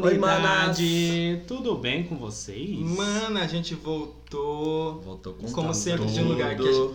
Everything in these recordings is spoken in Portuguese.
comunidade. Tudo bem com vocês? Mano, a gente voltou. Voltou com Como tudo. sempre, de um lugar que a gente-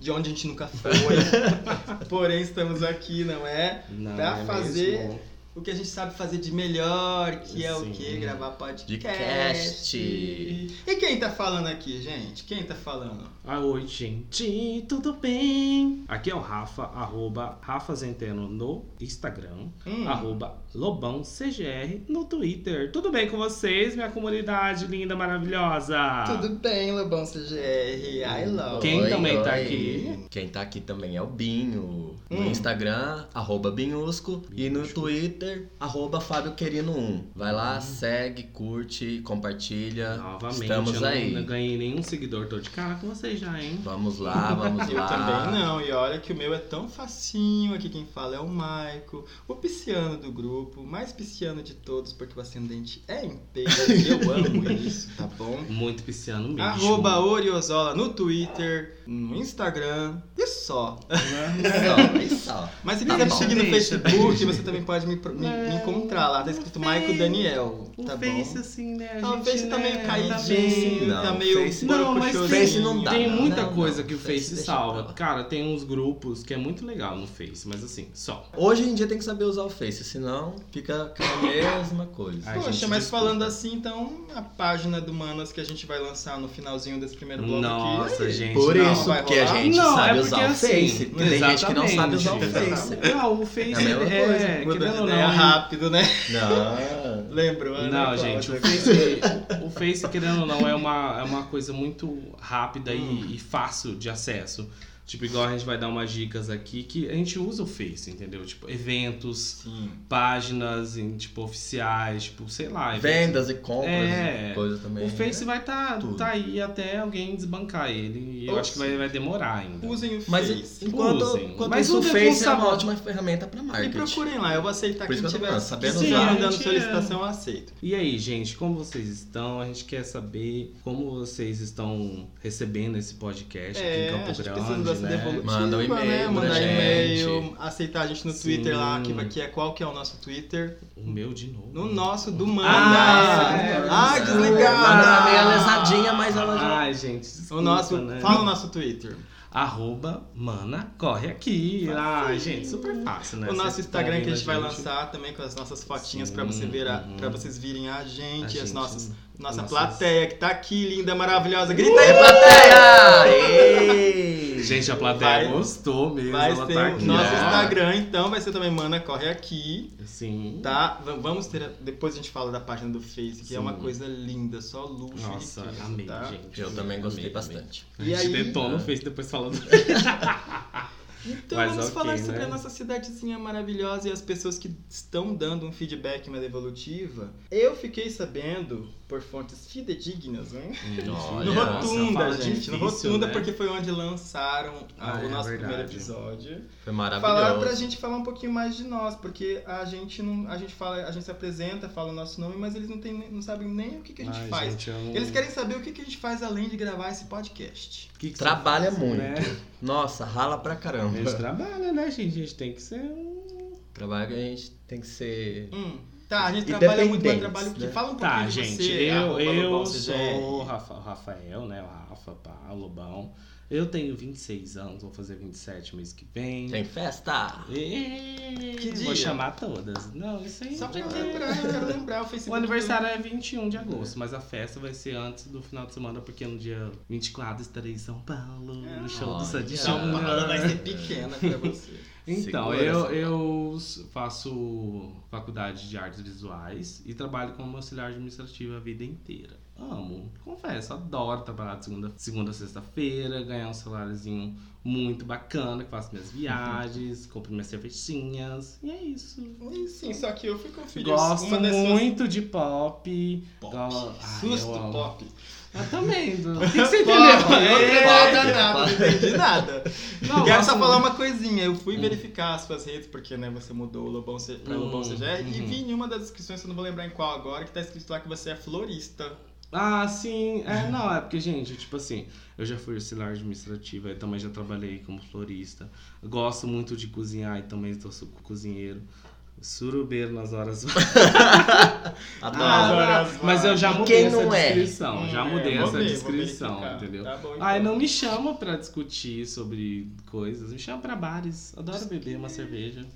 de onde a gente nunca foi. Porém, estamos aqui, não é? Não, pra é fazer mesmo? O que a gente sabe fazer de melhor, que é o Sim. quê? Gravar podcast. E quem tá falando aqui, gente? Quem tá falando? Ah, oi, gente, tudo bem? Aqui é o Rafa, arroba Rafa Zenteno no Instagram, Hum. arroba Lobão CGR no Twitter. Tudo bem com vocês, minha comunidade linda, maravilhosa? Tudo bem, Lobão CGR. I love. Quem também tá aqui? Quem tá aqui também é o Binho. No Hum. Instagram, arroba Binhusco. E no Binhusco. Twitter, arroba Fábio Querino 1. Vai lá, segue, curte, compartilha. Novamente, Estamos eu não, aí. não ganhei nenhum seguidor, tô de cara com vocês já, hein? Vamos lá, vamos Eu lá. também não, e olha que o meu é tão facinho, aqui quem fala é o Maico, o pisciano do grupo, mais pisciano de todos, porque o ascendente é em peixes, eu amo isso, tá bom? Muito pisciano mesmo. Arroba Oriozola no Twitter, no Instagram e só. Só, aí só. Mas se Tá quiser me seguir no Facebook, você também pode me, me- me Não, encontrar lá, tá escrito o Maico Face- Daniel, O tá Face, bom? assim, né? A Ah, o gente, Face tá né, meio tá bem- caidinho, Não, tá meio Face- Não, mas tem, Face não dá. tem muita Não, coisa não. que o Face Face salva. Cara, tem uns grupos que é muito legal no Face, mas assim, só. Hoje em dia tem que saber usar o Face, senão fica a mesma coisa. Ai, Poxa, gente, mas desculpa. falando assim, então, a página do Manas que a gente vai lançar no finalzinho desse primeiro bloco Nossa, aqui. gente. Por não, isso vai que a gente Não, sabe é usar porque o assim, Face. Tem gente que não sabe usar o exatamente. Face. Não, o Face É a mesma é, coisa. é, de ideia não, rápido, né? Não. Lembrou? né, Não, gente, o Face, o Face, querendo ou não, é uma, é uma coisa muito rápida Hum. e, e fácil de acesso. Tipo, igual a gente vai dar umas dicas aqui que a gente usa o Face, entendeu? Tipo, eventos, Sim. páginas, em, tipo, oficiais, tipo, sei lá. eventos. Vendas e compras É. e coisa também. O Face vai estar tudo. tá aí até alguém desbancar ele. E eu Ou acho que vai, vai demorar ainda. Usem o Mas Face. enquanto, Usem. enquanto Mas isso, o Face é uma ótima ferramenta para E marketing. procurem lá, eu vou aceitar Por quem isso que eu tô tiver falando, sabendo sim, usar. dando solicitação, eu aceito. E aí, gente, como vocês estão? A gente quer saber como vocês estão recebendo esse podcast aqui É, em a Campo Grande, né? devolutiva, Manda um e-mail né? gente. e-mail, aceitar a gente no Sim. Twitter lá, que, vai- que é qual que é o nosso Twitter? O meu de novo. No nosso, do Manda. Ah, é, Ai, é. desligada! Manda tá meio lesadinha, mas ela já. Ai, gente, desculpa, O nosso, né? fala o nosso Twitter. Arroba Mana Corre Aqui. Ai, gente, super fácil, né? o nosso Instagram tão que a gente vai vendo lançar também com as nossas fotinhas pra você ver uhum. para vocês virem a gente, A as gente- nossas nossa nossas- plateia que tá aqui linda, maravilhosa. Grita aí, Ei, plateia! Ei! Gente, a plateia Vai- gostou mesmo. Vai ela ser tá aqui, nosso. Instagram, então vai ser também Mana Corre Aqui, Sim. tá? V- Vamos ter, a- depois a gente fala da página do Face, que é uma Sim. coisa linda, só luxo Nossa, e riqueza, amei, tá? gente. Eu também gostei Amei, amei. bastante. A E gente aí- detona o Ah. Face depois falando. Então Mas vamos ok, falar sobre né? a nossa cidadezinha maravilhosa e as pessoas que estão dando um feedback mais evolutiva. Eu fiquei sabendo, por fontes fidedignas, né? Olha, no Rotunda, gente. no difícil, Rotunda, né? porque foi onde lançaram ah, o é nosso verdade. primeiro episódio. Foi Falaram maravilhoso. pra gente falar um pouquinho mais de nós, porque a gente não. A gente fala, a gente se apresenta, fala o nosso nome, mas eles não, tem, não sabem nem o que, que a gente Ai, faz. gente, eu não- Eles querem saber o que, que a gente faz além de gravar esse podcast. O que que Trabalha faz, muito. né? Nossa, rala pra A gente trabalha, né, gente? A gente tem que ser um. Trabalho que a gente tem que ser. Hum, tá, a gente trabalha muito, mas Independentes, trabalha o quê? né? Fala um pouquinho Tá, de gente, você. eu, eu Lobão sou o Rafa- o Rafael, né? O Rafa, pá, Lobão. Eu tenho 26 anos, vou fazer 27 mês que vem. Tem festa? E... Que dia? Vou chamar todas. Não, isso aí. Só pra é- lembrar, eu quero lembrar o Facebook. O aniversário é 21 de agosto, mas a festa vai ser antes do final de semana, porque no dia 24 estarei em São Paulo, no show do Olha. Sandy São Paulo vai ser pequena pra você. Então, Segura eu, eu faço faculdade de artes visuais e trabalho como auxiliar administrativo a vida inteira. Amo, confesso, adoro trabalhar de segunda, segunda a sexta-feira, ganhar um saláriozinho muito bacana, que faço minhas viagens, compro minhas cervejinhas, e é isso. E sim, só que eu fui conferir Gosto uma muito de pop. Pop. Go- Ai, Susto, eu pop. Eu também. do- O que, que você entendeu? eu não É. entendi nada, não entendi nada. Não, Quero só falar uma coisinha. Eu fui Hum. verificar as suas redes, porque né, você mudou o Lobão C... pra Hum, Lobão CGR, e uhum. vi em uma das descrições, eu não vou lembrar em qual agora, que tá escrito lá que você é florista. Ah, sim. É, não, é porque, gente, tipo assim, eu já fui auxiliar administrativa, eu também já trabalhei como florista. Gosto muito de cozinhar e também sou cozinheiro. Surubeiro nas horas Adoro. Ah, Mas eu já mudei essa é? descrição. Hum, já é, mudei vou essa ver, descrição, entendeu? Tá bom, Ai, então. não me chama pra discutir sobre coisas. Me chama pra bares. Adoro beber uma cerveja.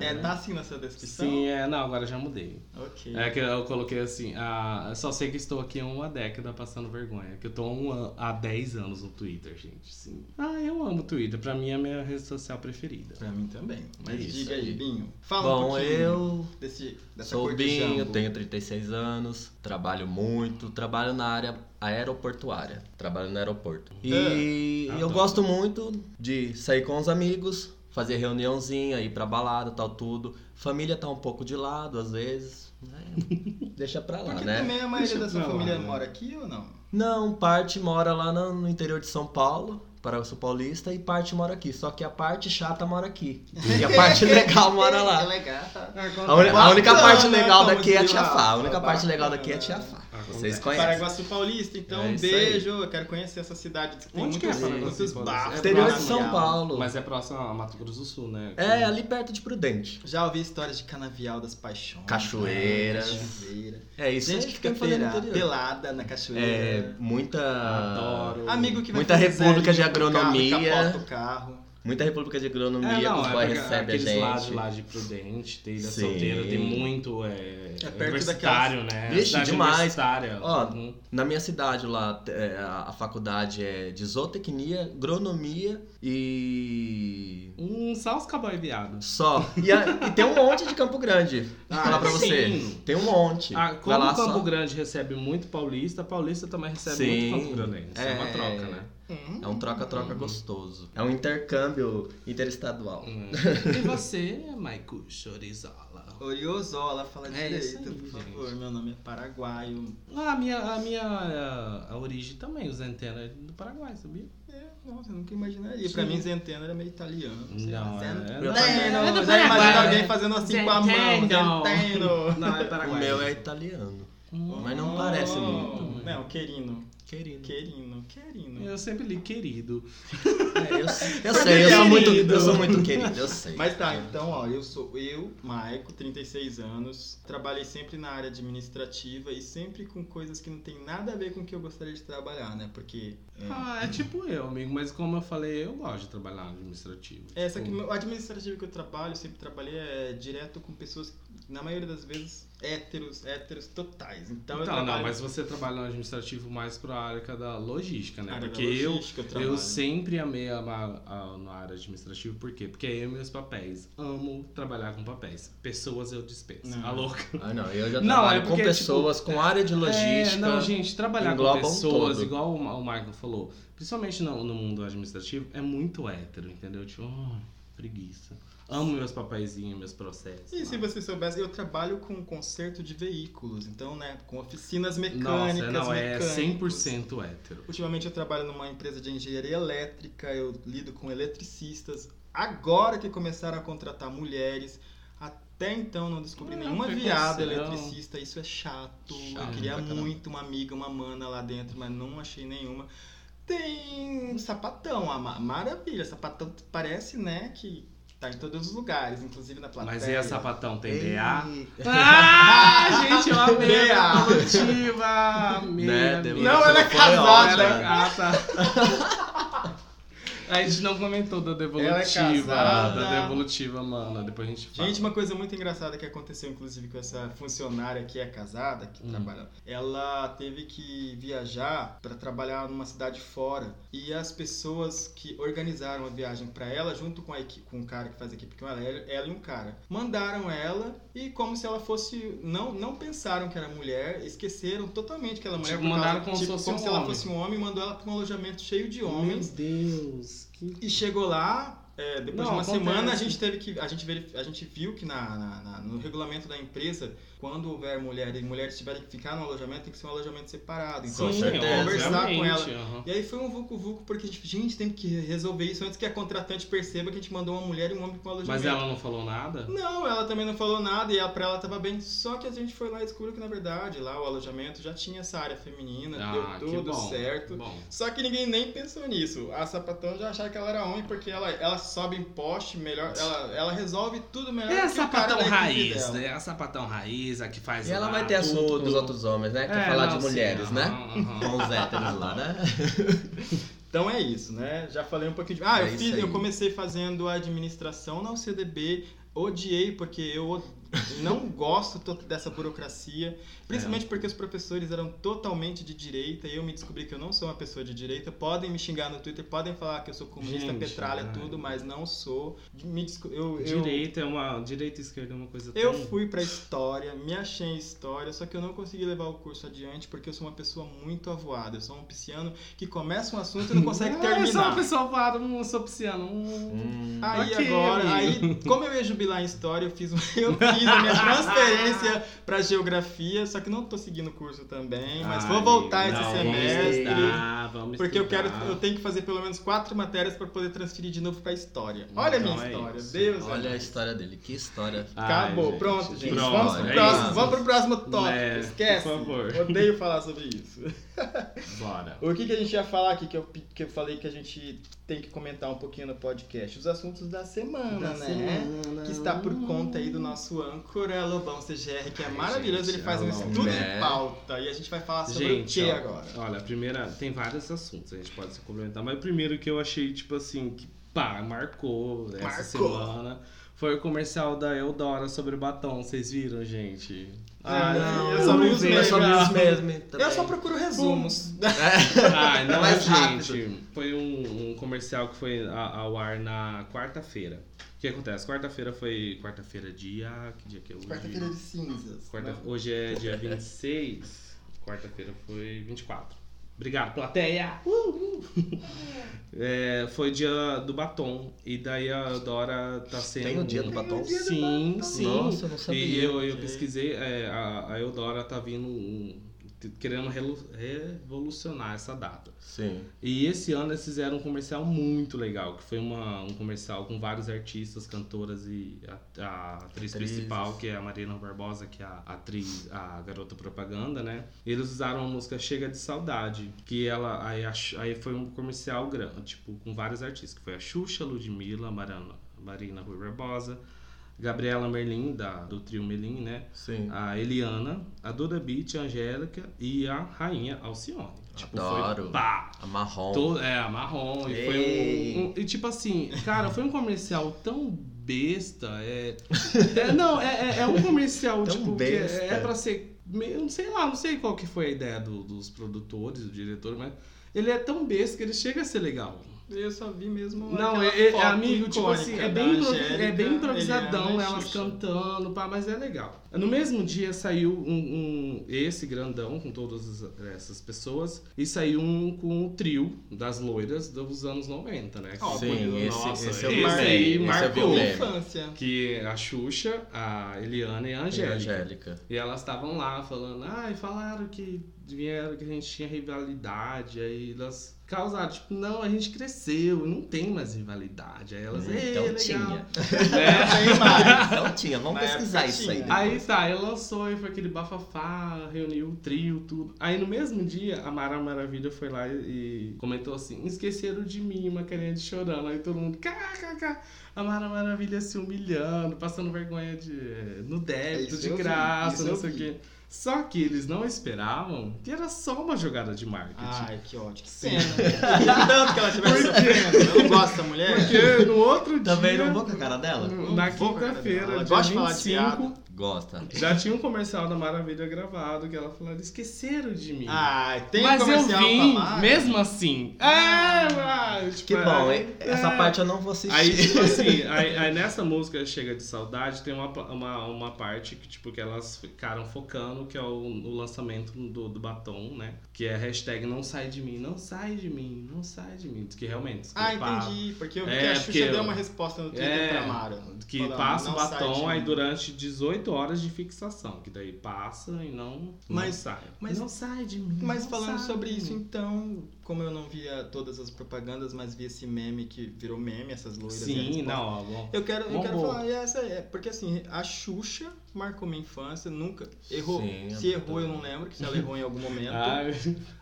É, tá assim nessa descrição? Sim, é. Não, agora já mudei. Ok. É que eu coloquei assim, ah, só sei que estou aqui há uma década passando vergonha. Que eu tô há, um há 10 anos no Twitter, gente. Sim. Ah, eu amo o Twitter. Pra mim é a minha rede social preferida. Pra mim também. Mas Isso diga aí, aí. Binho. Fala um Bom, pouquinho eu desse, dessa sou de Binho, jambo. tenho 36 anos, trabalho muito, trabalho na área aeroportuária, trabalho no aeroporto. E Ah, eu tá. gosto muito de sair com os amigos, fazer reuniãozinha, ir pra balada, tal, tudo. Família tá um pouco de lado às vezes, né? deixa pra lá, Porque né? também a maioria Deixa da sua pra lá, família né? mora aqui ou não? Não, parte mora lá no, interior de São Paulo, Paraguaçu Paulista, e parte mora aqui. Só que a parte chata mora aqui. E a parte legal mora lá. legal. tá? A, uni- a única parte legal daqui é a Tia. Fá. A única parte legal daqui é a Tia Fá. Vocês conhecem. Paraguaçu Paulista, então É um isso aí. beijo. Eu quero conhecer essa cidade que tem Onde que é muitos, Paraguaçu Paulista? bares. É Interior de. São Paulo. Mas é próximo a Mato Grosso do Sul, né? É, ali perto de Prudente. Já ouvi histórias de canavial das paixões. Cachoeira. né? Cachoeira. É isso Gente que fica pela- pelada na cachoeira. É, muita. Adoro. Amigo que vai Muita fazer república de o carro agronomia. capota o carro. Muita república de agronomia É, que não, os é boys porque recebem a aqueles gente. lados lá de Prudente, Telha Sim. Solteira, tem muito é, É perto universitário, né? Vixe, demais. universitária. Ó, Uhum. Na minha cidade lá, é, a faculdade é de zootecnia, agronomia e. Um só os cowboy viado. Só. E, a- e tem um monte de Campo Grande. Ah, falar pra você. sim. Tem um monte. Ah, como Campo só. Grande recebe muito paulista, paulista também recebe Sim. muito Campo Grandense. É, uma É. troca, né? Hum. É um troca-troca gostoso. É um intercâmbio interestadual. Hum. E você, Maico Chorizola? Oriozola, fala É isso direito, aí, por gente. favor. Meu nome é Paraguaio. Ah, a minha, a minha a, a origem também, o Zentena é do Paraguai, sabia? É, nossa, eu nunca imaginaria. Sim. Pra mim, Zenteno era meio italiano. lá, Não, é- Zenteno. é- Zenteno. é do Já imagino alguém fazendo assim com a mão. Zenteno. Zenteno. Não, é O Paraguai. meu é italiano. Hum. Mas não parece muito. Não, querino. Querido. Querino, querino. Eu sempre li querido. É, eu, eu sei, eu sou, muito, eu sou muito querido, eu sei. Mas tá, então, ó, eu sou eu, Maico, 36 anos, trabalhei sempre na área administrativa e sempre com coisas que não tem nada a ver com o que eu gostaria de trabalhar, né? Porque é, Ah, é tipo eu, amigo, mas como eu falei, eu gosto de trabalhar no administrativo. essa que Tipo, o administrativo que eu trabalho, sempre trabalhei é direto com pessoas, na maioria das vezes, héteros, héteros totais. Então, eu Então, trabalho não, mas você trabalha no administrativo mais pra área da logística, né? Porque eu, logística, eu, eu sempre amei amar a, na área administrativa, por quê? Porque é eu e meus papéis. Amo trabalhar com papéis. Pessoas eu dispenso. Não. A louca. Ah, não, eu já Não, trabalho é com porque, pessoas, tipo, com área de logística. É, não, gente, trabalhar com um pessoas, todo. igual o, o Michael falou, principalmente no, no mundo administrativo, é muito hétero, entendeu? Tipo, oh, preguiça. Amo meus papeizinhos, meus processos. E se lá. você soubesse, eu trabalho com conserto de veículos, então, né, com oficinas Nossa, mecânicas, não, é mecânicos. 100% hétero. Ultimamente eu trabalho numa empresa de engenharia elétrica, eu lido com eletricistas. Agora que começaram a contratar mulheres, até então não descobri Ah, nenhuma viada eletricista, isso é chato. eu Chato queria pra caramba. muito uma amiga, uma mana lá dentro, mas não achei nenhuma. Tem um sapatão, a ma- maravilha, sapatão parece, né, que tá em todos os lugares, inclusive na plateia. Mas e a sapatão tem Ei, BA? Ah, gente, eu amei a. Amei, Né, amei. Não, ela é casada. ótima. Ah, tá. A gente não comentou da devolutiva. Ela é casada. Da devolutiva, mano. Depois a gente fala. Gente, uma coisa muito engraçada que aconteceu, inclusive, com essa funcionária que é casada, que Hum. trabalha, ela teve que viajar para trabalhar numa cidade fora. E as pessoas que organizaram a viagem para ela, junto com, a equipe, com o cara que faz a equipe com ela, ela ela e um cara, mandaram ela e como se ela fosse. Não, não pensaram que era mulher, esqueceram totalmente que ela era mulher. Tipo, mandaram causa- como se tipo, fosse como um se ela fosse um homem, mandou ela para um alojamento cheio de homens. Meu Deus. Que... E chegou lá, é, depois Não, de uma acontece. semana, a gente teve que. A gente, verif- a gente viu que na, na- na- no regulamento da empresa, quando houver mulher e mulheres tiverem que ficar no alojamento, tem que ser um alojamento separado. Então, Sim, certeza. conversar com ela. aham. E aí foi um vucu-vucu, porque a gente, gente, tem que resolver isso antes que a contratante perceba que a gente mandou uma mulher e um homem para um alojamento. Mas ela não falou nada? Não, ela também não falou nada e ela, pra ela tava bem. Só que a gente foi lá e descobriu que, na verdade, lá o alojamento já tinha essa área feminina, Ah, deu tudo bom. certo. Bom. Só que ninguém nem pensou nisso. A sapatão já achava que ela era homem porque ela, ela sobe em poste melhor, ela, ela resolve tudo melhor É a o sapatão raiz, né? É a sapatão raiz, a que faz E ela lá vai ter assunto tudo. com os outros homens, né? Quer É, falar não, de sim, mulheres, né? aham, aham. Com os héteros lá, né? Então é isso, né? Já falei um pouquinho de. Ah, É eu, fiz, eu comecei fazendo administração na UCDB. Odiei porque eu não gosto to- dessa burocracia, principalmente porque os professores eram totalmente de direita e eu me descobri que eu não sou uma pessoa de direita. Podem me xingar no Twitter, podem falar que eu sou comunista, Gente, petralha, tudo, mas não sou. Me desco- eu, eu, Direita é uma. Direita e esquerda é uma coisa eu tão. fui pra história, me achei em história, só que eu não consegui levar o curso adiante porque eu sou uma pessoa muito avoada. Eu sou um pisciano que começa um assunto e não consegue Ah, eu sou uma terminar. pessoa parada, não sou pisciano. Hum. Aí Ok, agora, amigo. aí, como eu ia jubilar em história, eu fiz, um- eu fiz a minha transferência pra geografia, só que não tô seguindo o curso também, mas Ai, vou voltar amigo, esse não, Vamos semestre. estudar, vamos Porque eu quero, estudar. eu tenho que fazer pelo menos quatro matérias pra poder transferir de novo pra história. Olha a minha Então é história, isso. Deus. é olha a mais. história dele, que história. Ai, Acabou, gente, pronto, gente. pronto, vamos, pro é próximo, isso. vamos pro próximo tópico. É, Esquece. por favor. Odeio falar sobre isso. Bora. O que, que a gente ia falar aqui que eu, que eu falei que a gente tem que comentar um pouquinho no podcast? Os assuntos da semana, Da né? semana. Que está por conta aí do nosso âncora Lobão CGR, que é maravilhoso. gente, Ele faz um estudo É. de pauta e a gente vai falar sobre Gente, o que agora? olha, a primeira. Tem vários assuntos, a gente pode se complementar, mas o primeiro que eu achei, tipo assim, que pá, marcou essa Marcou. semana foi o comercial da Eudora sobre batom. Vocês viram, gente? Ah, não, eu só vi os memes. Eu só procuro resumos. Ai, não, Mais gente. Foi um, um comercial que foi ao ar na quarta-feira. O que acontece? Quarta-feira foi. Quarta-feira, dia. Que dia que é hoje? Quarta-feira de cinzas. Quarta- né? Hoje é dia 26. Quarta-feira foi 24. Obrigado, plateia! É, foi dia do batom. E daí a Dora tá sendo. Tem o dia do batom? Sim, sim. Nossa, eu não sabia. E eu, eu pesquisei, é, a, a Eudora tá vindo um- querendo revolucionar essa data. Sim. E esse ano eles fizeram um comercial muito legal, que foi uma, um comercial com vários artistas, cantoras e a, a atriz Atrizes. principal, que é a Marina Barbosa, que é a atriz, a garota propaganda, né? Eles usaram a música Chega de Saudade, que ela aí, aí foi um comercial grande, tipo, com vários artistas, que foi a Xuxa, Ludmilla, Marana, Marina Rui Barbosa, Gabriela Merlin, da, do trio Merlin, né? Sim. a Eliana, a Duda Beat, a Angélica e a Rainha Alcione. Tipo, Adoro. foi pá! A marrom. To- é, a marrom. E foi um, um- E tipo assim, cara, foi um comercial tão besta. É, é- não, é, é- é um comercial, Tão tipo, que besta. é, é pra ser. meio- Não sei lá, não sei qual que foi a ideia do- dos produtores, do diretor, mas ele é tão besta que ele chega a ser legal. Eu só vi mesmo. Não, é, é- é amigo, tipo assim, é bem, improvi- Angélica, é bem improvisadão, e elas Xuxa. cantando, pá, mas é legal. No mesmo dia saiu um, um- esse grandão com todas as- essas pessoas e saiu um com o trio das loiras dos anos 90, né? Ó, Sim, bonito. esse, Nossa, esse esse o aí esse marcou. infância. Que a Xuxa, a Eliana e a E a Angélica. Angélica. E elas estavam lá falando, ai, falaram que vieram que a gente tinha rivalidade, aí elas causaram, tipo, não, a gente cresceu, não tem mais rivalidade. Aí elas, "Ei, Então legal." tinha. É. Tem mais. Então tinha, vamos Na pesquisar isso aí. tinha. depois. Aí tá, ele lançou e foi aquele bafafá, reuniu o trio, tudo. Aí no mesmo dia, a Mara Maravilha foi lá e, e comentou assim: esqueceram de mim, uma carinha de chorando. Aí todo mundo, kkk. A Mara Maravilha se humilhando, passando vergonha de, no débito, Isso de vi, graça, não sei o vi. quê. Só que eles não esperavam que era só uma jogada de marketing. Ai, que ódio. Que pena. Tanto que ela tivesse sofrendo. Eu não gosto dessa mulher. Porque no outro Também dia. não vou com a cara dela? Na quinta-feira, dia gosta de falar de 25, piada. Gosta. Já tinha um comercial da Maravilha gravado que ela falou, esqueceram de mim. Ai, tem Mas um comercial eu vim, mesmo assim. É, mas, tipo, Que bom, é, hein? Essa é. parte eu não vou assistir. Aí, tipo assim, aí, aí nessa música Chega de Saudade, tem uma, uma, uma parte que, tipo, que elas ficaram focando, que é o, o lançamento do, do batom, né? Que é hashtag não sai de mim, não sai de mim, não sai de mim. Que realmente. Ah, entendi. Porque eu vi É, que a Xuxa deu uma resposta no Twitter É, pra Mara. Que Falando, passa o "Não sai de batom aí mim." durante 18 horas de fixação. Que daí passa e não, Mas- não sai. mas- não sai de mim. Mas falando sobre isso, então, como eu não via todas as propagandas, mas vi esse meme que virou meme, essas loiras. e a Sim, não, bom. Eu quero, eu Bombou. quero falar, e essa é, porque assim, a Xuxa marcou minha infância, nunca errou. Sim, se eu errou, eu não lembro, que se ela errou em algum momento.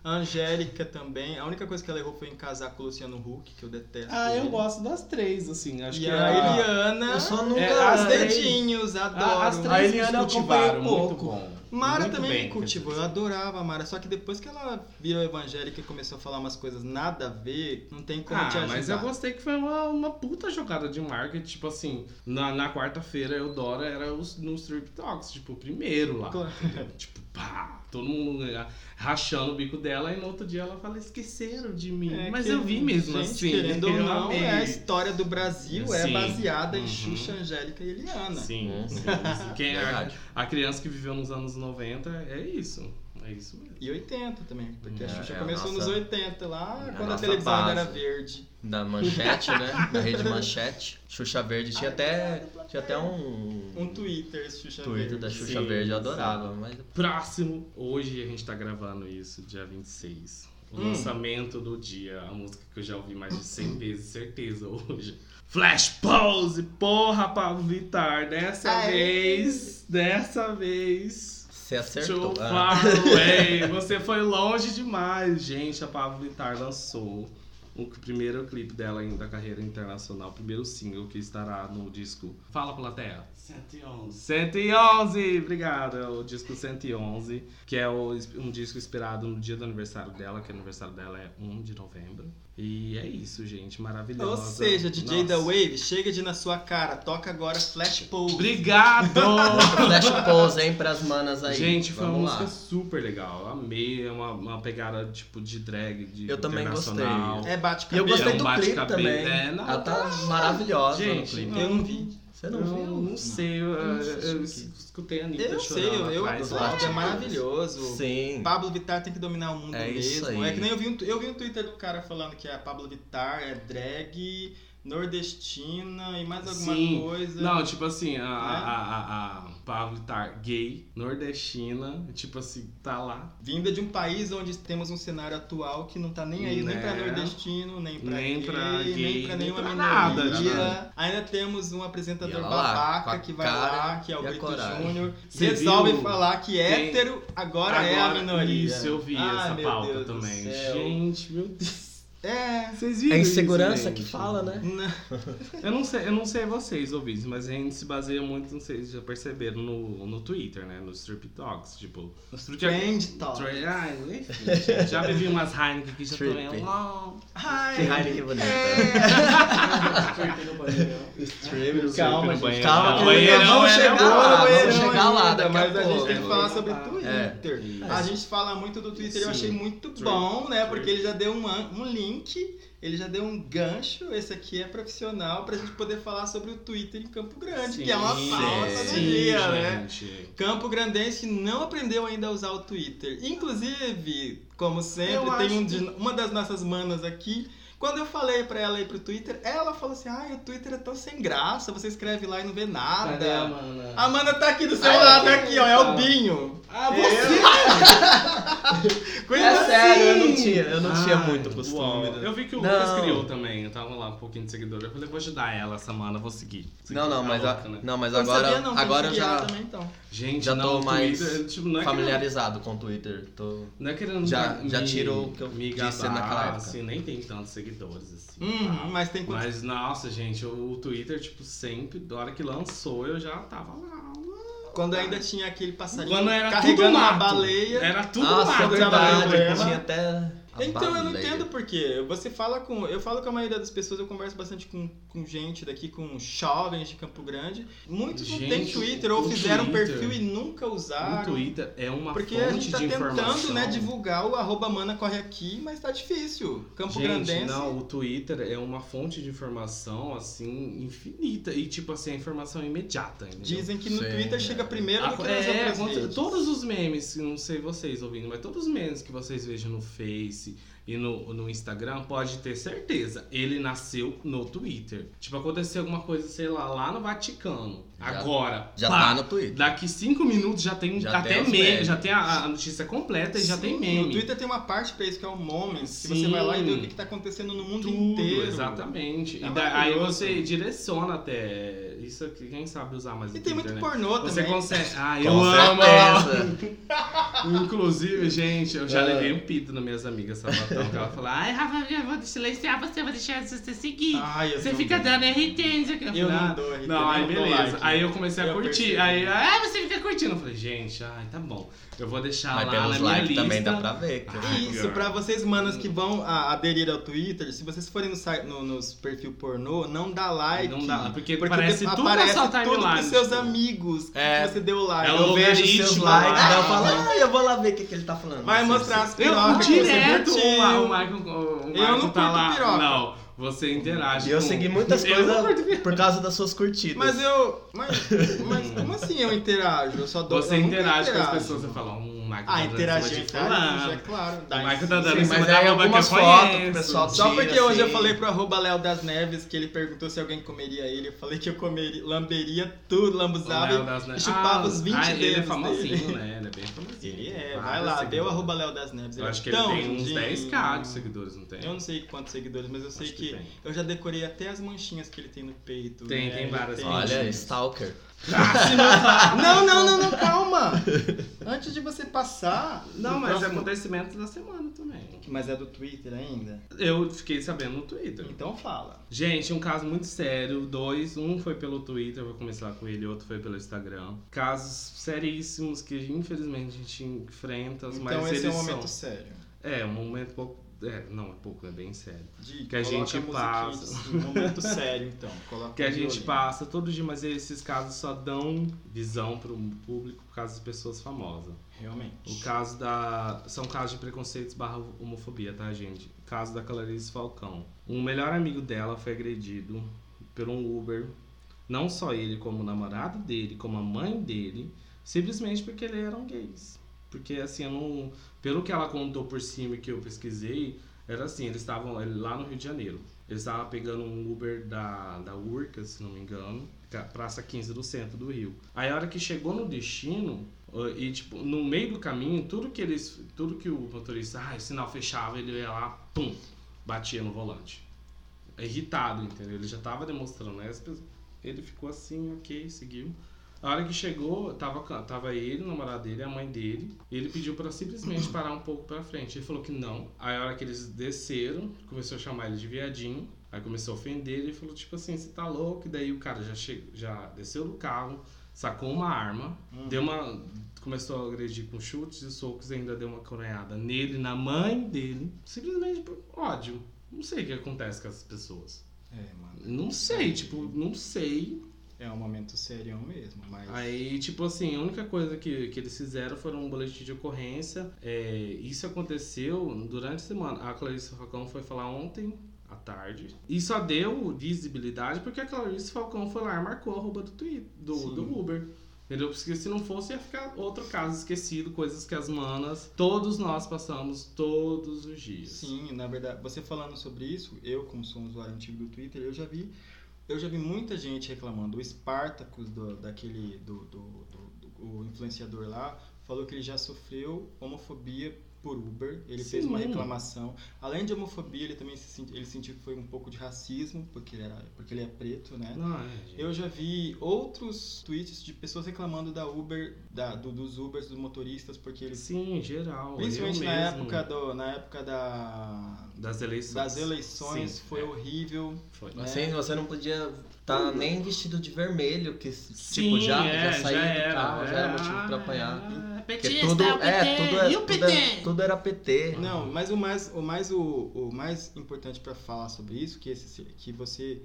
A Angélica também. A única coisa que ela errou foi em casar com o Luciano Huck, que eu detesto. ah, eu ele. gosto das três, assim. Acho E que a a- Eliana. Eu só nunca- É, As dedinhos, adoro. a- as A três Eliana eles eu acompanhei muito pouco. bom. Mara Muito também bem, me cultivou, eu adorava a Mara, só que depois que ela virou evangélica e começou a falar umas coisas nada a ver, não tem como te Ah, ajudar. mas eu gostei que foi uma, uma puta jogada de marketing. Tipo assim, na, na quarta-feira eu Dora era os, no Strip Talks, tipo, primeiro lá. Claro. tipo, pá, todo mundo ah, rachando o bico dela e no outro dia ela fala, esqueceram de mim. É mas eu vi mesmo gente, assim. Querendo ou não, amei. é a história do Brasil, é Sim. baseada em Uhum. Xuxa, Angélica e Eliana. Sim, Hum. sim, sim. Quem é Verdade. a criança que viveu nos anos 90 é isso. É isso mesmo. E 80 também, porque a É, Xuxa é a começou nossa- nos 80, lá é a quando a nossa televisão era verde. Da manchete, né? Da rede manchete. Xuxa Verde tinha até, tinha até um, Um Twitter, Xuxa Twitter Verde. da Xuxa Sim, Verde, eu adorava. Mas Próximo, hoje a gente tá gravando isso, dia 26. O Hum. lançamento do dia, a música que eu já ouvi mais de 100 vezes, certeza, hoje. Flash Pose! Porra, Pablo Vittar! Dessa Aê! vez, dessa vez. Você acertou. Too Ah. far away. Você foi longe demais. Gente, a Pablo Vittar lançou o primeiro clipe dela da carreira internacional, o primeiro single que estará no disco. Fala, plateia. 111. 111, obrigado. É o disco 111, que é o- um disco inspirado no dia do aniversário dela, que o aniversário dela é 1 de novembro. E é isso, gente, maravilhosa. Ou seja, DJ da Nossa. Wave, chega de na sua cara, toca agora Flash Pose. Obrigado! Flash pose, hein, pras manas aí. Gente, foi uma Vamos música lá. super legal. Amei, é uma, uma pegada tipo de drag, de Eu também gostei. É bate E eu gostei É um do clipe bate-cabelo. também. É, não, Ela tá maravilhosa no Gente, clipe. Eu não vi. Você não eu viu? não sei, eu, eu- eu Nossa, escutei a Anitta Eu sei, eu, eu adoro, é maravilhoso. Sim. Pablo Vittar tem que dominar o mundo É isso mesmo. aí. É que nem eu vi, um, eu vi um Twitter do cara falando que a Pablo Vittar é drag, nordestina e mais alguma Sim. coisa. Não, tipo assim, a, Né? a, a, a Pablo Vittar gay, nordestina, tipo assim, tá lá. Vinda de um país onde temos um cenário atual que não tá nem aí, nem pra Né? nordestino, nem pra Nem gay, pra nem gay, pra nem nenhuma pra minoria. nada, tipo. Ainda temos um apresentador lá, babaca que vai cara lá, que é o Brito. Júnior, resolve viu? falar que Tem- hétero agora, é a Agora, minoria. Isso, eu vi Ai, essa meu pauta Deus do também. céu. Gente, meu Deus. É. Vocês viram É isso, insegurança gente? que fala, né? Não. Eu não sei, eu não sei vocês, ouvintes, mas a gente se baseia muito, não sei se já perceberam, no, no Twitter, né? No Strip Talks, tipo... Trend Talk. Tra- Ai, enfim, gente, já bebi umas Heineken aqui, já Strip. "Não". Ai, Que Heineken bonita. Stream, Calma, no gente. banheiro. Calma, que banheiro vamos não, chegar é, não. lá, Banheiro vamos não chegar lá ainda, daqui mas a a gente tem que falar sobre É. Twitter. Isso. A gente fala muito do Twitter e eu Sim. achei muito bom, né? Porque ele já deu um, um link, ele já deu um gancho. Esse aqui é profissional pra gente poder falar sobre o Twitter em Campo Grande, que é uma Sim, falta sim, do dia, né? gente. Campo Grandense não aprendeu ainda a usar o Twitter. Inclusive, como sempre, Eu tem um de- uma das nossas manas aqui. Quando eu falei pra ela ir pro Twitter, ela falou assim: ai, o Twitter é tão sem graça, você escreve lá e não vê nada. Cadê a mana? A Amanda tá aqui do seu Ah, lado, aqui, ó, é o. Binho. Ah, Coisa É sério, eu não assim. tinha, eu não tinha muito costume. uau. Eu vi que o Não. Lucas criou também, eu tava lá um pouquinho de seguidor. Eu falei, vou ajudar ela essa vou seguir. Seguir Não, não, a mas, a- louca, né? não, mas Eu não agora, sabia, não, agora eu já Também, então. Gente, já não, tô mais Twitter, tipo, não é familiarizado com o Twitter. Tô... Não é querendo Já- me- já tirou o que eu me disse gabar, naquela época. Assim, nem tem tantos seguidores assim. Uhum, tá? mas tem quantos Mas, nossa, gente, o, Twitter, tipo, sempre, da hora que lançou, eu já tava lá. Quando ainda tinha aquele passarinho Quando era carregando tudo uma mato. baleia. Era tudo Nossa, mato. verdade, dela. tinha até a Então eu não baleia. entendo por quê. Você fala com. Eu falo com a maioria das pessoas, eu converso bastante com, com gente daqui, com jovens de Campo Grande. Muitos não têm Gente, Twitter ou o fizeram Twitter- perfil e nunca O usaram. Twitter é uma Porque fonte a gente tá de tentando, informação. né, divulgar o arroba mana corre aqui, mas tá difícil. Campo Gente, Grandense. não, o Twitter é uma fonte de informação, assim, infinita. E, tipo assim, a informação é imediata, entendeu? Dizem que no Sim, Twitter é. chega primeiro do que nas é, outras conta- redes. todos os memes, não sei vocês ouvindo, mas todos os memes que vocês vejam no Face e no, no Instagram, pode ter certeza, ele nasceu no Twitter. Tipo, aconteceu alguma coisa, sei lá, lá no Vaticano. Já- Agora, Já pá, tá no Twitter. Daqui cinco minutos já tem Já até tem meme, já tem a, a notícia completa e já tem meme. No Twitter tem uma parte pra isso que é o Moments, que Sim. você vai lá e vê o que, que tá acontecendo no mundo Tudo, inteiro. exatamente. É e da- aí você direciona até. Isso aqui, quem sabe usar mais o E tem muito né? pornô Você também. consegue. Ah, eu Com amo! Inclusive, gente, eu já Ah. levei um pito nas minhas amigas sabatão. que ela falou: Ai, Rafa, eu vou silenciar você, vou deixar você seguir. Ai, eu você fica dou. dando RT, não sei o que. Eu falei, não "Ah, dou RT, Não, aí eu beleza. like. Aí eu comecei a Eu curtir. percebi. Aí, ah, você fica curtindo. Eu falei, gente, ai, tá bom. Eu vou deixar Mas lá na pelos minha likes lista. também dá pra ver. Ah, Isso, girl. pra vocês, manos, que vão a- aderir ao Twitter, se vocês forem no, site- no- nos perfil pornô, não dá like. Não dá, porque aparece de- tudo na aparece sua tudo timeline, pros seus tipo. amigos que É. você deu like. É o Eu vejo os seus likes, daí eu falo, ah, eu vou lá ver o que, que ele tá falando. Vai Assim, mostrar as pirocas que você direto curtiu. o, Ma- o Michael, o Michael Eu não tá curto lá. piroca. Não, você interage. E eu com- segui muitas Eu coisas por causa das suas curtidas. Mas eu. Mas, mas como assim eu interajo? Eu só dou Você eu interage com as pessoas, você fala, um Michael Ah, tá interagir, interagir, é claro. O Dá Michael tá dando em cima da roupa que eu algumas fotos o pessoal Só porque hoje eu assim. falei pro arroba Léo das Neves que ele perguntou se alguém comeria ele, eu falei que eu comeria, lamberia tudo, O lambuzava e- chupava Ah, os 20 ah, dedos Ele é dele. famosinho, né? Ele é bem famosinho. Ele é, vai lá, deu arroba Léo das Neves. Eu acho que é ele tão tem uns lindinho. 10k de seguidores, não tem? Eu não sei quantos seguidores, mas eu sei que, eu já decorei até as manchinhas que ele tem no peito. Tem, né? tem várias Olha. Stalker. Ah, se não Não, não, não, não, calma! Antes de você passar. Não, mas é acontecimento da semana também. Mas é do Twitter ainda? Eu fiquei sabendo no Twitter. Então fala. Gente, um caso muito sério. Dois, um foi pelo Twitter, eu vou começar com ele, outro foi pelo Instagram. Casos seríssimos que infelizmente a gente enfrenta, Então mas esse é eles um momento são. sério. É, um momento pouco. É, não, é pouco, é bem sério. Que a gente passa. Um momento sério, então. Coloca Que a gente violino. passa todo dia, mas esses casos só dão visão pro público por causa de pessoas famosas. Realmente. O caso da. São casos de preconceitos barra homofobia, tá, gente? O caso da Clarice Falcão. Um melhor amigo dela foi agredido por um Uber. Não só ele, como o namorado dele, como a mãe dele, simplesmente porque eles eram gays. Porque assim, eu não. Pelo que ela contou por cima que eu pesquisei, era assim, eles estavam lá no Rio de Janeiro. Eles estavam pegando um Uber da, da Urca, se não me engano, Praça 15 do centro do Rio. Aí a hora que chegou no destino, e tipo, no meio do caminho, tudo que eles. Tudo que o motorista, ah, o sinal fechava, ele ia lá, pum, batia no volante. Irritado, entendeu? Ele já tava demonstrando, né? Ele ficou assim, ok, seguiu. A hora que chegou, tava, tava ele, o namorado dele, a mãe dele. E ele pediu pra simplesmente parar um pouco pra frente. Ele falou que não. Aí a hora que eles desceram, começou a chamar ele de viadinho. Aí começou a ofender ele e falou, tipo assim, você tá louco? E daí o cara já, che... já desceu do carro, sacou uma arma, Hum. deu uma. Começou a agredir com chutes e socos e ainda deu uma coronhada nele, na mãe dele. Simplesmente por ódio. Não sei o que acontece com essas pessoas. É, mano. Não sei, tipo, não sei. É um momento sério mesmo, mas. Aí, tipo assim, a única coisa que, que eles fizeram foi um boletim de ocorrência. É, isso aconteceu durante a semana. A Clarice Falcão foi falar ontem à tarde. E só deu visibilidade porque a Clarice Falcão foi lá e marcou a roupa do, tweet, do, Sim. do Uber. Entendeu? Porque se não fosse, ia ficar outro caso esquecido, coisas que as manas, todos nós passamos todos os dias. Sim, na verdade, você falando sobre isso, eu como sou um usuário antigo do Twitter, eu já vi, eu já vi muita gente reclamando. O Spartacus do, daquele do, do, do- do- influenciador lá falou que ele já sofreu homofobia por Uber. Ele fez uma Sim. reclamação. Além de homofobia, ele também se senti, ele sentiu que foi um pouco de racismo porque ele era porque ele é preto, né? Não, é, gente. Eu já vi outros tweets de pessoas reclamando da Uber, da, do- dos Ubers, dos motoristas, porque eles Sim, geral. Principalmente na mesmo. época, do, na época da, das eleições. das eleições, Sim, foi é. horrível. Foi. né? Assim, você não podia estar nem vestido de vermelho, que Sim, tipo, já, é, já saía do era, carro, já era motivo pra apanhar. Petista, tudo, o PT, é, tudo, é, e o tudo, PT? é- tudo era PT. Não, mas o mais, o mais, o, o mais importante para falar sobre isso, que, esse, que você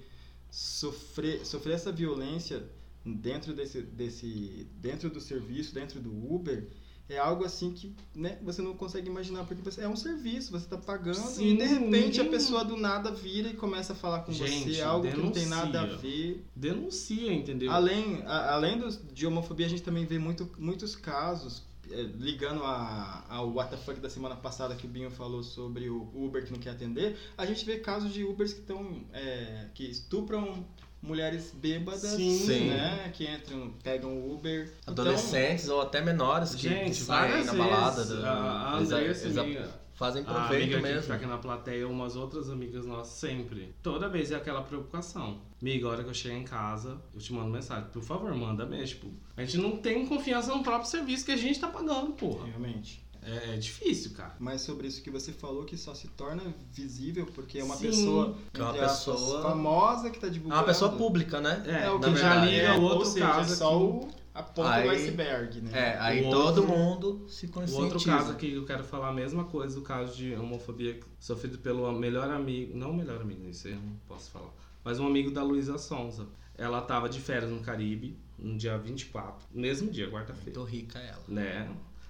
sofrer, sofrer essa violência dentro desse, desse, dentro do serviço, dentro do Uber, é algo assim que né, você não consegue imaginar, porque você, é um serviço, você está pagando Sim, e de repente a pessoa do nada vira e começa a falar com Gente, você, algo que não tem denuncia. nada a ver. Denuncia, entendeu? Além, a- além dos, de homofobia, a gente também vê muito, muitos casos é, ligando a, ao WTF da semana passada que o Binho falou sobre o Uber que não quer atender, a gente vê casos de Ubers que estão. É, que estupram mulheres bêbadas, Sim. né? Que entram, pegam o Uber. Adolescentes ou até menores que, Gente, que saem várias na balada. vezes, do- a, a fazem a proveito amiga que mesmo. tá aqui na plateia, umas outras amigas nossas, sempre. Toda vez é aquela preocupação. Amiga, a hora que eu chegar em casa, eu te mando mensagem. Por favor, manda mesmo. Tipo, a gente não tem confiança no próprio serviço que a gente tá pagando, porra. Realmente. É, é difícil, cara. Mas sobre isso que você falou, que só se torna visível porque é uma Sim. pessoa, Que é uma pessoa- famosa que tá É divulgando. uma pessoa pública, né? É, É, o que que já liga é, outro ou seja, caso é só aqui. o, a ponta Aí- do iceberg, né? É, aí O todo outro- mundo se O conscientiza. outro caso aqui que eu quero falar a mesma coisa, o caso de homofobia sofrido pelo melhor amigo, não o melhor amigo, isso eu não posso falar, mas um amigo da Luísa Sonza. Ela tava de férias no Caribe, no dia 24, mesmo dia, quarta-feira, Muito rica ela. né?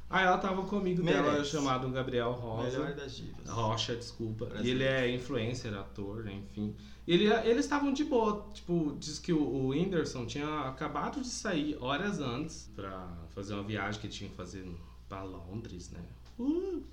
Aí ela tava com um amigo dela chamado Gabriel Rosa. Melhor das divas. Rocha, desculpa. E ele é influencer, ator, enfim. Ele, eles estavam de boa. Tipo, diz que o, o Whindersson tinha acabado de sair horas antes pra fazer uma viagem que tinha que fazer pra Londres, né? Uh.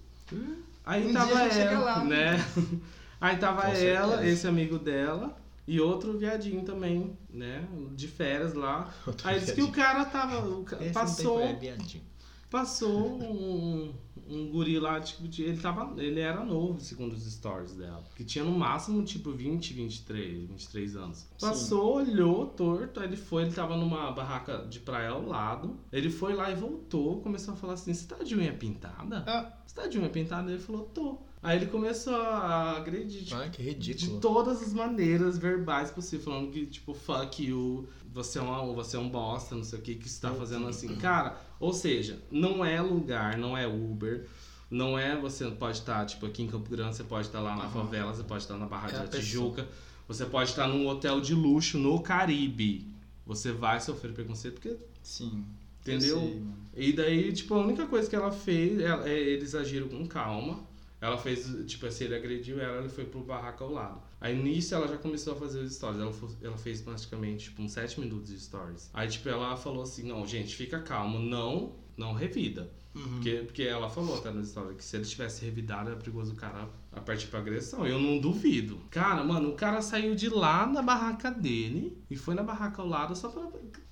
Aí Um tava ela, lá. né? Aí tava Com ela, certeza. esse amigo dela. E outro viadinho também, né? De férias lá. Outro Aí disse que o viadinho. cara tava. Esse passou. é viadinho. Passou um, um guri lá, tipo, de- ele, tava, ele era novo, segundo os stories dela. Que tinha no máximo, tipo, 20, 23, 23 anos. Passou, olhou torto, aí ele foi, ele tava numa barraca de praia ao lado. Ele foi lá e voltou, começou a falar assim, você tá de unha pintada? Ah. Você tá de unha pintada? Ele falou, tô. Aí ele começou a agredir, tipo, Ai, que de ridículo. todas as maneiras verbais possíveis, falando que, tipo, fuck you, você é, uma, você é um bosta, não sei o que, que você tá fazendo assim. Cara, ou seja, não é lugar, não é Uber, não é você pode estar, tipo, aqui em Campo Grande, você pode estar lá na Aham. favela, você pode estar na Barra É da a pessoa. Tijuca, você pode estar num hotel de luxo no Caribe. Você vai sofrer preconceito porque Sim. Entendeu? E daí, tipo, a única coisa que ela fez, ela- é, eles agiram com calma. Ela fez, tipo assim, ele agrediu ela, ele foi pro barraco ao lado. Aí nisso ela já começou a fazer os stories. Ela, ela fez praticamente, tipo, uns 7 minutos de stories. Aí, tipo, ela falou assim, não, gente, fica calmo, não, não revida. Uhum. Porque, porque ela falou até na história que se ele tivesse revidado, era perigoso o cara a partir pra agressão. Eu não duvido. Cara, mano, o cara saiu de lá da barraca dele e foi na barraca ao lado só pra.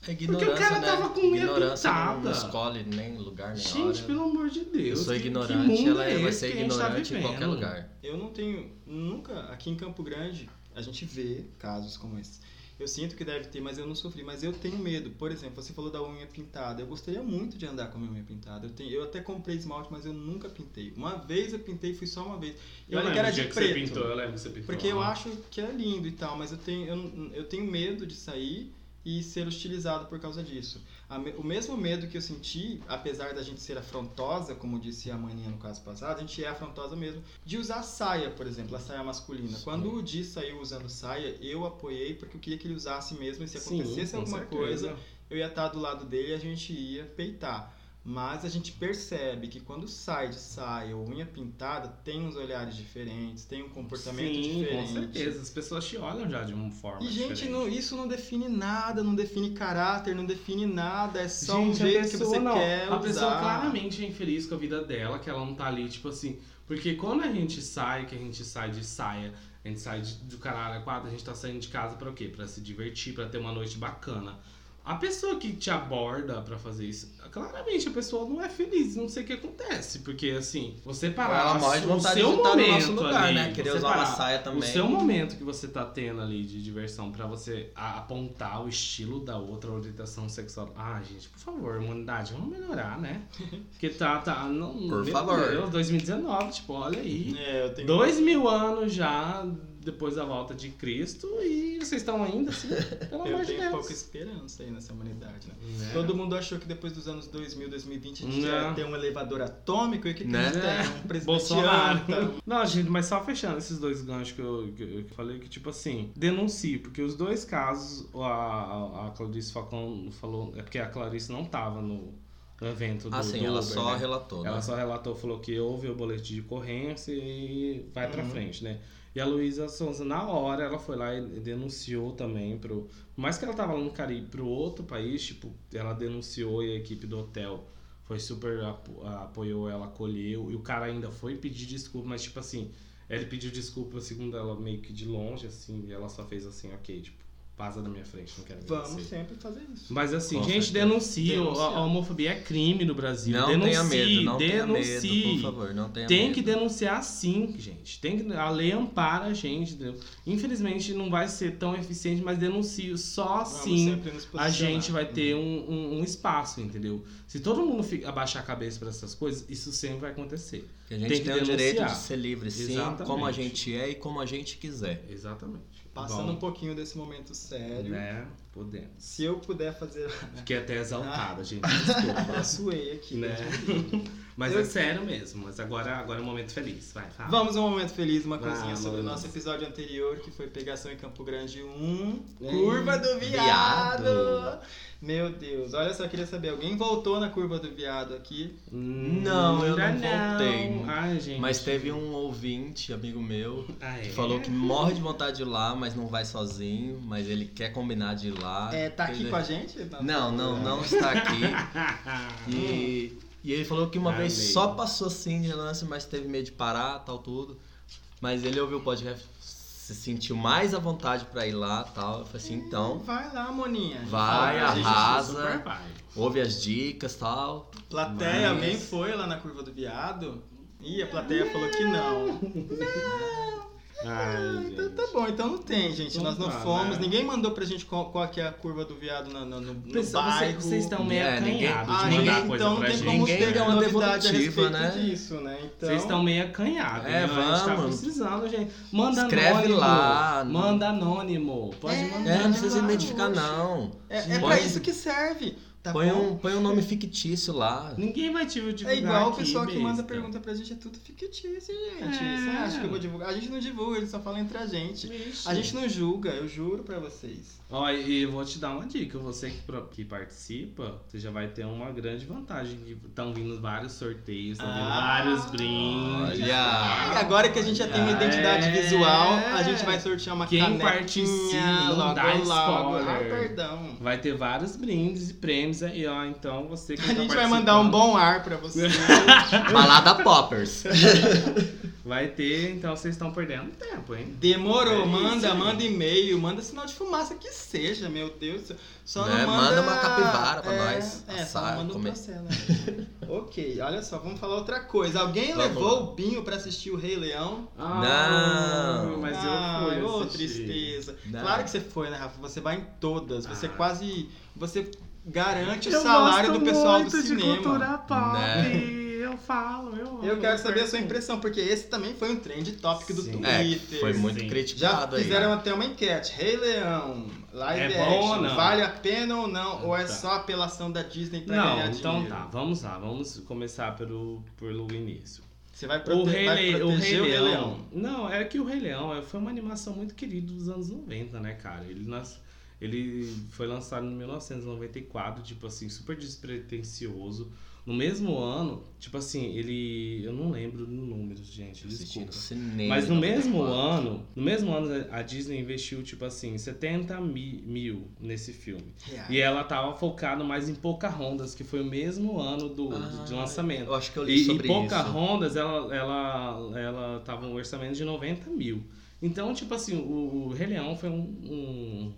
É ignorância, cara né? tava com unha ignorância não, pintada. não escolhe nem lugar, nem Gente, hora. pelo amor de Deus. Eu sou que- que ignorante, mundo ela é vai esse ser que tá ignorante em qualquer lugar. Eu não tenho. Nunca. Aqui em Campo Grande, a gente vê casos como esse. Eu sinto que deve ter, mas eu não sofri. Mas eu tenho medo. Por exemplo, você falou da unha pintada. Eu gostaria muito de andar com a minha unha pintada. Eu, tenho, eu até comprei esmalte, mas eu nunca pintei. Uma vez eu pintei, fui só uma vez. E Eu olha que era de que preto. Você pintou, eu lembro que você pintou. Porque eu acho que é lindo e tal, mas eu tenho, eu, eu tenho medo de sair e ser hostilizado por causa disso. O mesmo medo que eu senti, apesar da gente ser afrontosa, como disse a maninha no caso passado, a gente é afrontosa mesmo, de usar saia, por exemplo, a saia masculina. Quando o Di saiu usando saia, eu apoiei porque eu queria que ele usasse mesmo e se Sim, acontecesse com alguma certeza. coisa, eu ia estar do lado dele e a gente ia peitar. Mas a gente percebe que quando sai de saia ou unha pintada, tem uns olhares diferentes, tem um comportamento Sim, diferente. com certeza. As pessoas te olham já de uma forma E, gente, não- isso não define nada, não define caráter, não define nada, é só um Gente, a jeito que pessoa você não. quer A pessoa usar. claramente é infeliz com a vida dela, que ela não tá ali, tipo assim. Porque quando a gente sai, que a gente sai de saia, a gente sai de, do caralho a quatro, a gente tá saindo de casa pra o quê? Pra se divertir, pra ter uma noite bacana. A pessoa que te aborda pra fazer isso, claramente a pessoa não é feliz, não sei o que acontece. Porque assim, você parar Ela morre de o vontade seu no momento nosso lugar, ali, né? Querer você usar uma parar saia o também. seu momento que você tá tendo ali de diversão pra você apontar o estilo da outra orientação sexual. Ah, gente, por favor, humanidade, vamos melhorar, né? Porque tá, tá. Não, Por meu favor. Deus, 2019, tipo, olha aí. É, eu tenho Dois mil anos já depois da volta de Cristo e vocês estão ainda assim, pelo amor Eu de tenho Deus. pouca esperança aí nessa humanidade, né? Né? Todo mundo achou que depois dos anos 2000, 2020 a gente Não. ia ter um elevador atômico e o que, que Né? a gente tem? Um presidente. Não, gente, mas só fechando esses dois ganchos que eu, que eu falei, que tipo assim, denuncie, porque os dois casos, a, a, Clarice Falcão falou, é porque a Clarice não tava no, no evento do, Ah, sim, do ela Uber, só né? relatou, Ela né? só relatou, falou que houve o boletim de ocorrência e vai pra Uhum. frente, né? E a Luísa Souza, na hora, ela foi lá e denunciou também pro. Por mais que ela tava lá no Caribe, pro outro país, tipo, ela denunciou e a equipe do hotel foi super apo- apoiou ela, acolheu, e o cara ainda foi pedir desculpa, mas tipo assim, ele pediu desculpa, segundo ela, meio que de longe, assim, e ela só fez assim, ok, tipo, passa da minha frente, não quero ver Vamos sempre fazer isso. Mas assim, Com gente, certeza. Denunciar. A, a homofobia é crime no Brasil. Não denuncie, tenha medo, não tenha denuncie. medo, por favor, não tenha Tem medo. que denunciar sim, gente. Tem que, a lei ampara a gente. entendeu? Infelizmente não vai ser tão eficiente, mas denuncie. Só assim a gente vai ter um, um- um espaço, entendeu? Se todo mundo fi- abaixar a cabeça para essas coisas, isso sempre vai acontecer. Que a gente Tem tem, que o direito denunciar. de ser livre, sim, Exatamente. como a gente é e como a gente quiser. Exatamente. Passando Bom, um pouquinho desse momento sério. Né? Podemos. Se eu puder fazer. Fiquei até exaltada, gente. Desculpa. Eu suei aqui. né? Mas Eu- é sério mesmo. Mas agora, agora é um momento feliz. Vai, fala. Vamos a um momento feliz, uma Vamos. coisinha sobre o nosso episódio anterior, que foi Pegação em Campo Grande 1, É. Curva do Viado. Viado. Meu Deus, olha só, queria saber, alguém voltou na Curva do Viado aqui? Não, eu não voltei. Ai, gente. Mas teve um ouvinte, amigo meu, Ah, que é? falou que morre de vontade de ir lá, mas não vai sozinho, mas ele quer combinar de ir lá. É, tá aqui Ele- com a gente? Não, não, não está aqui. E, e ele falou que uma Amei. vez só passou assim de lance, mas teve medo de parar, tal, tudo. Mas ele ouviu o podcast, se sentiu mais à vontade pra ir lá, tal. Eu falei assim, então, Vai lá, Moninha. Vai, arrasa. Vai. ouve as dicas, tal. Plateia, Mas- alguém foi lá na Curva do Viado? Ih, a plateia falou que não. Ai, Então gente. tá bom, então não tem, gente. Então Nós não tá, fomos, né? ninguém mandou pra gente qual, qual que é a curva do viado no, no, no, no Pessoal, bairro. vocês, estão meio É, ninguém- acanhados Ah, de ninguém, mandar coisa então não pra tem gente. como Ninguém ter deu uma devolutiva, respeito né? disso, né? Então, Vocês estão meio acanhados. É, hein? A gente tá vamos. precisando, gente. Manda Escreve anônimo. lá. Manda anônimo. Pode É, mandar. É, não precisa identificar, não. é, é pra isso que serve, tá põe, bom? um, põe um nome fictício lá. Ninguém vai te divulgar É igual o pessoal que manda pergunta pra gente, é tudo fictício, gente. É. Você acha que eu vou divulgar? A gente não divulga, eles só falam entre a gente. Vixe. A gente não julga, eu juro pra vocês. Ó, e eu vou te dar uma dica. Você que, que participa, você já vai ter uma grande vantagem. Estão vindo vários sorteios, estão vindo Ah, vários brindes. E Olha! agora que a gente já tem uma identidade É. visual, a gente vai sortear uma Quem canequinha participa, não logo, dá logo. Ah, perdão. Vai ter vários brindes e prêmios aí, ó. Então você que A tá gente vai mandar um bom ar pra você. Balada Poppers. Vai ter, então vocês estão perdendo tempo, hein? Demorou, É manda, isso. manda e-mail, manda sinal de fumaça que seja, meu Deus. Só Né, não manda... manda uma capivara pra é, nós É, só assar, não manda um comer. né? ok, olha só, vamos falar outra coisa. Alguém Vamos levou lá. o Binho pra assistir o Rei Leão? Não. Mas ah, eu fui ô, tristeza. Não. Claro que você foi, né, Rafa? Você vai em todas. Você Ah. quase... Você garante o Eu salário do pessoal do cinema. cultura pop. Né? Eu falo, eu Eu quero saber a sua impressão, porque esse também foi um trend topic do Sim. Twitter. É, foi muito Sim. Já criticado aí. fizeram até uma enquete. Rei Leão, live É bom action, ou não? vale a pena ou não? Ou é Tá. só apelação da Disney pra Não, ganhar então dinheiro? tá, vamos lá, vamos começar pelo, pelo início. Você vai, O prote Rei, vai Le- o Rei Leão. Não, é que o Rei Leão é- foi uma animação muito querida dos anos 90, né, cara? Ele, nas, ele foi lançado em 1994, tipo assim, super despretensioso. No mesmo ano, tipo assim, ele. Eu não lembro números, gente, Assisti no desculpa. cinema. Mas no mesmo 94. ano, no mesmo ano, a Disney investiu, tipo assim, 70 mi- mil nesse filme. Reais. E ela tava focada mais em Pocahontas, que foi o mesmo ano do, do- Ah, de lançamento. Eu acho que eu li E, e sobre isso. Pocahontas, ela, ela, ela tava um orçamento de 90 mil. Então, tipo assim, o, o Rei Leão foi um, um,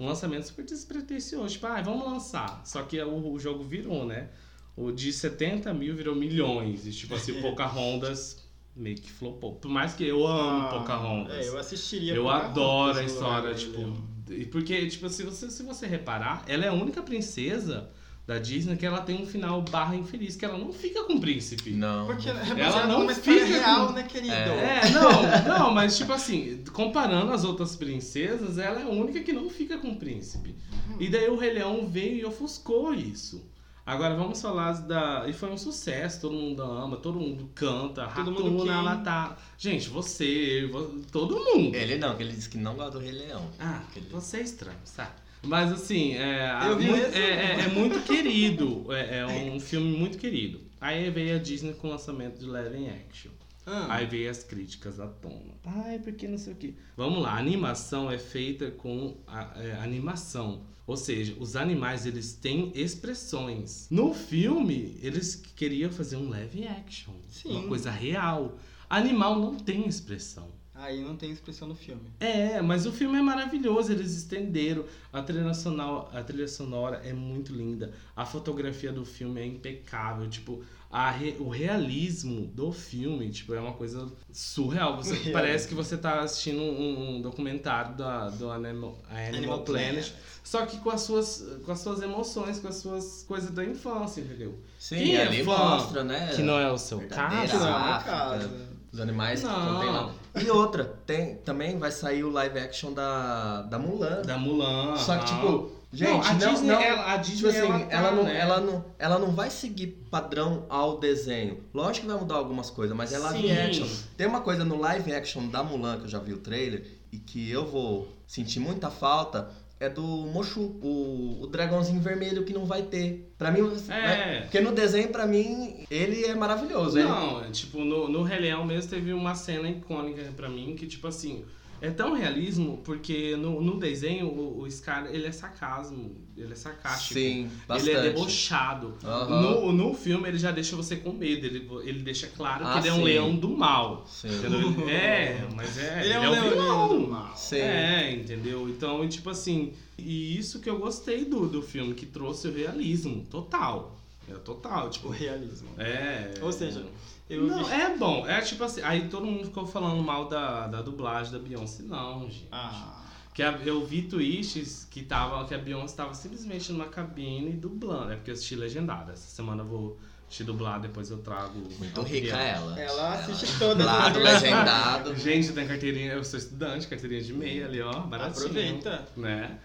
um lançamento super despretensioso. Tipo, ah, vamos lançar. Só que o, o jogo virou, né? O de 70 mil virou milhões. E, tipo assim, Pocahontas meio que flopou. Por mais que eu amo Ah, Pocahontas. É, eu assistiria. Eu adoro a no história, tipo. E Porque, tipo, se você, se você reparar, ela é a única princesa da Disney que ela tem um final barra infeliz, que ela não fica com o príncipe. Não. Porque é Ela baseado não fica real, com- né, querido? É. É, não, não, mas tipo assim, comparando as outras princesas, ela é a única que não fica com o príncipe. E daí o Rei Leão veio e ofuscou isso. Agora vamos falar da. E foi um sucesso, todo mundo ama, todo mundo canta, Todo mundo Ratuna, ela tá. Gente, você, vo- todo mundo. Ele não, que ele disse que não gosta do Rei Leão. Ah, Aquele- você é estranho, sabe? Mas assim, é, muito- é, é- é muito querido. É, é um filme muito querido. Aí veio a Disney com o lançamento de live action. Ah. Aí veio as críticas à tona. Ai, porque não sei o quê. Vamos lá, a animação é feita com a, é, animação. Ou seja, os animais eles têm expressões. No filme, eles queriam fazer um live action. Sim. Uma coisa real. Animal não tem expressão. Aí não tem expressão no filme. É, mas o filme é maravilhoso, eles estenderam. A trilha, nacional, a trilha sonora é muito linda. A fotografia do filme é impecável. Tipo, a re- o realismo do filme, tipo, é uma coisa surreal. Você, parece que você tá assistindo um, um documentário da, do Animal, Animal, Planet. Só que com as, suas, com as suas emoções, com as suas coisas da infância, entendeu? Sim, Quem é ali fã mostra, né? Que não é o seu caso. não é África, casa. Os animais que Não. contém lá. E outra, tem, também vai sair o live action da, da Mulan. Da Mulan. Só que, tipo, gente, não, a não, Disney, não- ela, a Tipo Disney, assim, ela, tá, ela, não, né? ela, não, ela não vai seguir padrão ao desenho. Lógico que vai mudar algumas coisas, mas é live Sim. action. Tem uma coisa no live action da Mulan, que eu já vi o trailer, e que eu vou sentir muita falta, é do Mushu, o, o dragãozinho vermelho que não vai ter. Pra mim, É. vai- porque no desenho, pra mim, ele é maravilhoso. ele- Não, é, tipo, no, no Rei Leão mesmo teve uma cena icônica pra mim que, tipo assim, é tão realismo porque no, no desenho o, o Scar, ele é sarcasmo, ele é sarcástico. Sim, bastante. Ele é debochado. Aham. No, no filme ele já deixa você com medo, ele, ele deixa claro que Ah, ele é um sim. leão do mal. Sim. Entendeu? Ele- É, mas é. Ele é um o leão do mal. Sim. É, entendeu? Então, tipo assim, e isso que eu gostei do, do filme, que trouxe o realismo total. É total, O tipo, realismo. é. Ou seja, Eu não, vi- é bom. É tipo assim, aí todo mundo ficou falando mal da, da dublagem da Beyoncé. Não, gente. Ah. Que a- eu vi tweets que, tava, que a Beyoncé tava simplesmente numa cabine dublando. É porque eu assisti legendada. Essa semana eu vou assistir dublado, depois eu trago. Muito rica opinião. ela. Ela assiste todas Dublado, as legendado. Gente, tem carteirinha, eu sou estudante, carteirinha de meia ali, ó, baratinho. Aproveita. Né?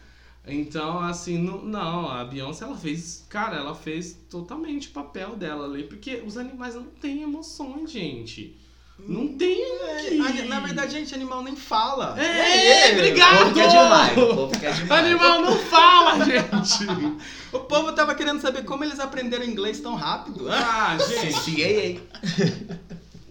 Então, assim, não, não, a Beyoncé, ela fez, cara, ela fez totalmente o papel dela ali, porque os animais não têm emoções, gente. Não tem que... É, na verdade, gente, animal nem fala. É, O obrigado! povo quer demais. O povo quer demais. Animal não fala, gente! O povo tava querendo saber como eles aprenderam inglês tão rápido. Ah, gente!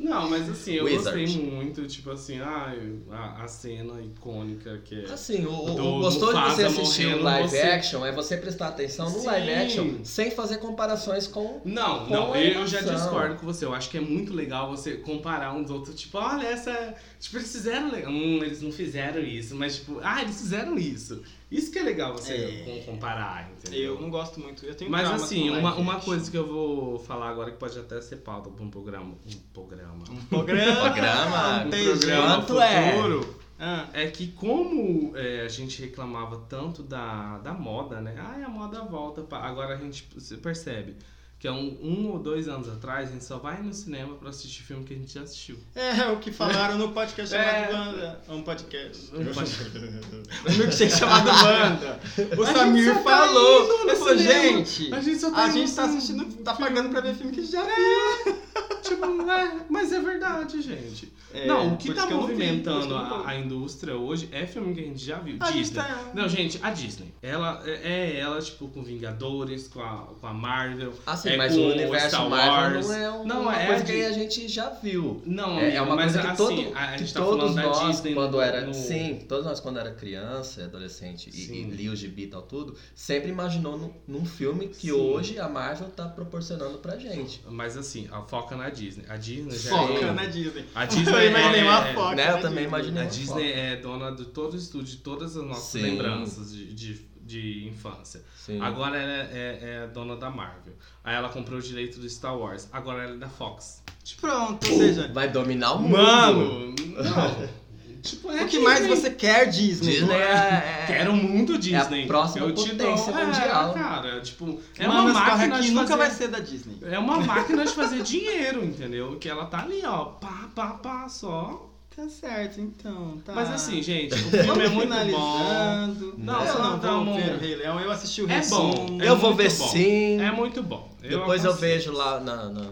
Não, mas assim, eu Wizard. gostei muito, tipo assim, ah, a, a cena icônica que é... Assim, o, o- gostoso de você assistir o live você- action é você prestar atenção no Sim. live action sem fazer comparações com. Não, Com não, eu já discordo com você. Eu acho que é muito legal você comparar uns outros. Tipo, olha, essa. Tipo, eles fizeram. Hum, eles não fizeram isso. Mas, tipo, ah, eles fizeram isso. Isso que é legal você É. com- comparar, entendeu? Eu não gosto muito. Eu tenho Mas assim, uma, uma coisa que eu vou falar agora que pode até ser pauta pra um programa. Um programa. Um programa. Programa. Um programa Quanto é? futuro. Ah, É que como é, a gente reclamava tanto da, da moda, né? Ai, a moda volta. pa- Agora a gente percebe que há um, um ou dois anos atrás a gente só vai no cinema pra assistir filme que a gente já assistiu. é o que falaram no podcast chamado É. Wanda. Um podcast. Um pod- Um milkshake chamado Wanda. O A gente Samir tá falou. indo falou, cinema. gente, A gente só a tá gente indo tá assistindo, tá pagando pra ver filme que já viu. Tipo, é, mas é verdade, gente. É, não, o que tá isso movimentando a, a indústria hoje é filme que a gente já viu. A gente Disney. tá- Não, gente, a Disney. Ela é é ela, tipo, com Vingadores, com a, com a Marvel. Assim, é mas com o universo Star Marvel Wars. não é um- Não, uma é coisa a que a gente já viu. Não, É, é uma mas coisa que, assim, todo, a, a que gente tá todos falando da nós, Disney quando no- era. no- Sim, todos nós, quando era criança, adolescente e, e lia o gibi e tal, tudo, sempre imaginou num, num filme que Sim. hoje a Marvel tá proporcionando pra gente. Mas assim, a foca na Disney. A Disney já Foca é... na Disney. A Disney imaginei uma é- foca. né? Eu na também Disney. imaginei. A Disney é dona de todo o estúdio, de todas as nossas Sim. lembranças de, de, de infância. Sim. Agora ela é, é, é dona da Marvel. Aí ela comprou o direito do Star Wars. Agora ela é da Fox. Pronto, ou seja, Vai dominar o mundo. Mano, não. tipo, é o que mais Disney. você quer, Disney? Disney é. Quero muito Disney. a próxima Eu te potência dou- mundial. É, cara, tipo, é Mano, uma máquina aqui de nunca fazer... vai ser da Disney. É uma máquina de fazer dinheiro, entendeu? Que ela tá ali, ó, pá, pá, pá, só. Tá certo, então. Tá. Mas assim, gente, o filme é muito bom. Não, eu só não dá vou um- ver o Rei Leão. Eu assisti o É resumo. bom. é Eu vou muito ver bom. sim. É muito bom. Depois eu vejo lá na. na-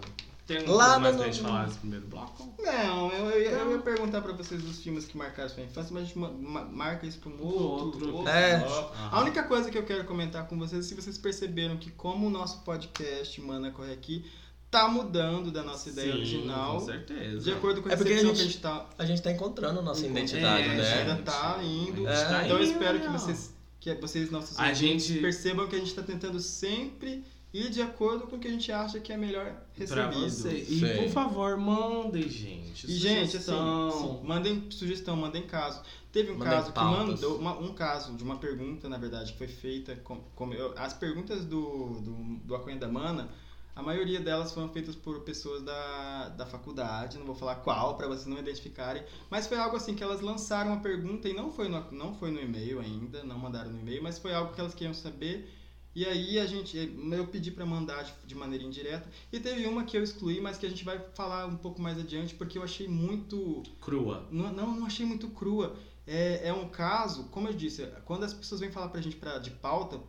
Tem Lá lá mais no- pra gente falar nesse primeiro bloco? Não, eu, eu, ia- eu ia perguntar pra vocês os filmes que marcaram sua infância, mas a gente ma- ma- marca isso pra um outro. Outro. É. bloco. A única coisa que eu quero comentar com vocês é se vocês perceberam que como o nosso podcast Mana Corre Aqui tá mudando da nossa ideia Sim, original. Com certeza. De acordo com a É porque a gente- que a gente tá A gente tá encontrando a nossa É, identidade, é, a né? gente ainda tá indo. É. tá então eu espero que vocês, que vocês nossos A gente- percebam que a gente está tentando sempre ir de acordo com o que a gente acha que é melhor recebido. você. E Sei. por favor, mandem, gente. E, gente, assim, sugestão. sim, mandem sugestão, mandem caso. Teve um Mandem caso que pautas. mandou, uma- um caso de uma pergunta, na verdade, que foi feita. Com, com- eu- as perguntas do, do, do Aconha da Mana, a maioria delas foram feitas por pessoas da, da faculdade, não vou falar qual, para vocês não identificarem, mas foi algo assim que elas lançaram uma pergunta e não foi no, não foi no e-mail ainda, não mandaram no e-mail, mas foi algo que elas queriam saber. E aí a gente, eu pedi para mandar de, maneira indireta. E teve uma que eu excluí, mas que a gente vai falar um pouco mais adiante, porque eu achei muito Crua. não, não, não achei muito crua. É, é um caso, como eu disse, quando as pessoas vêm falar pra gente pra, de pauta,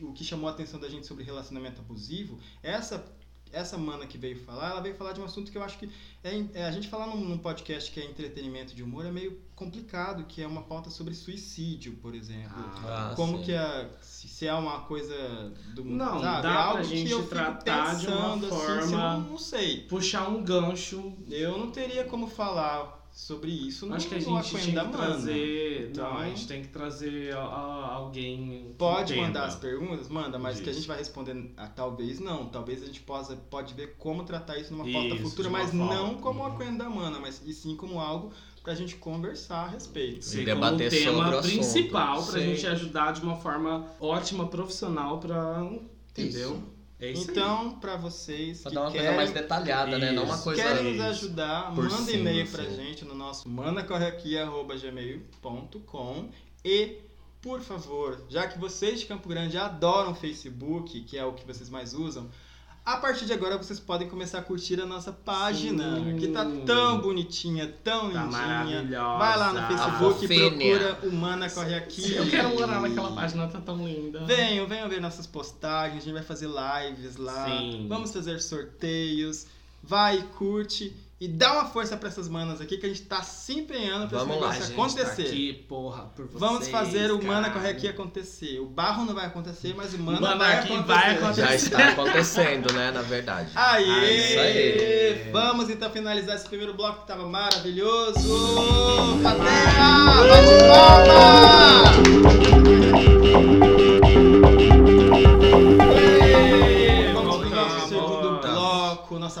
o que chamou a atenção da gente sobre relacionamento abusivo, essa essa mana que veio falar, ela veio falar de um assunto que eu acho que é, é, a gente falar num, num podcast que é entretenimento de humor é meio complicado, que é uma pauta sobre suicídio, por exemplo. Ah, como sim. que é, se, se é uma coisa do Não, sabe? dá é pra algo gente que eu fico tratar de uma pensando, assim, se eu forma- não, não sei. Puxar um gancho. Eu não teria como falar sobre isso no Acho que a gente da que Mana. trazer. Não, Então- a gente tem que trazer a- a- alguém. Pode entenda. mandar as perguntas? Manda, mas que a gente vai responder, ah, talvez não. Talvez a gente possa, pode ver como tratar isso numa pauta futura, mas forma. não como a Uhum. Coen da Mana, mas e sim como algo pra gente conversar a respeito. Ser E debater como tema sobre o assunto. principal pra Sim. gente ajudar de uma forma ótima, profissional pra. Entendeu? Isso. É isso aí. Então, pra vocês Pra que dar uma querem, coisa mais detalhada, né? Não uma Isso. coisa. querem nos Isso. ajudar, por manda e-mail pra assim. gente no nosso manacorreaqui.gmail.com e por favor, já que vocês de Campo Grande adoram Facebook, que é o que vocês mais usam, a partir de agora vocês podem começar a curtir a nossa página, Sim. que tá tão bonitinha, tão Tá lindinha. maravilhosa. Vai lá no Facebook e procura o Mana Corre Aqui. Eu quero morar naquela página, tá tão linda. Venham, venham ver nossas postagens, a gente vai fazer lives lá, Sim. vamos fazer sorteios, vai, curte e dá uma força pra essas manas aqui que a gente tá se empenhando pra Vamos esse lá, negócio gente, acontecer. Tá aqui, porra, por vocês, Vamos fazer o Mana cara. Corre Aqui acontecer. O barro não vai acontecer, mas o Mana, Mana vai, acontecer. vai acontecer. Já está acontecendo, né? Na verdade. Aê! Aê! Isso aí. Vamos então finalizar esse primeiro bloco que tava maravilhoso! Plateia! Bate palma!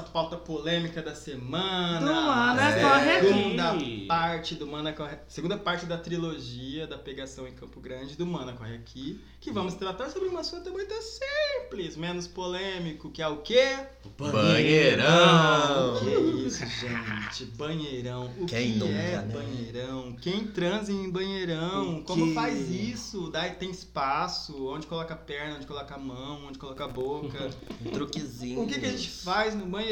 Nossa pauta polêmica da semana. Do Mana É. Corre Segunda Aqui. parte do Mana Corre... Segunda parte da trilogia da pegação em Campo Grande do Mana Corre Aqui, que vamos tratar sobre um assunto muito simples, menos polêmico, que é o quê? Banheirão! O que é isso, gente? Banheirão. O Quem que nunca, é né? banheirão? Quem transa em banheirão? O Como faz isso? Daí tem espaço? Onde coloca a perna? Onde coloca a mão? Onde coloca a boca? Um truquezinho. o que, que a gente faz no banheirão?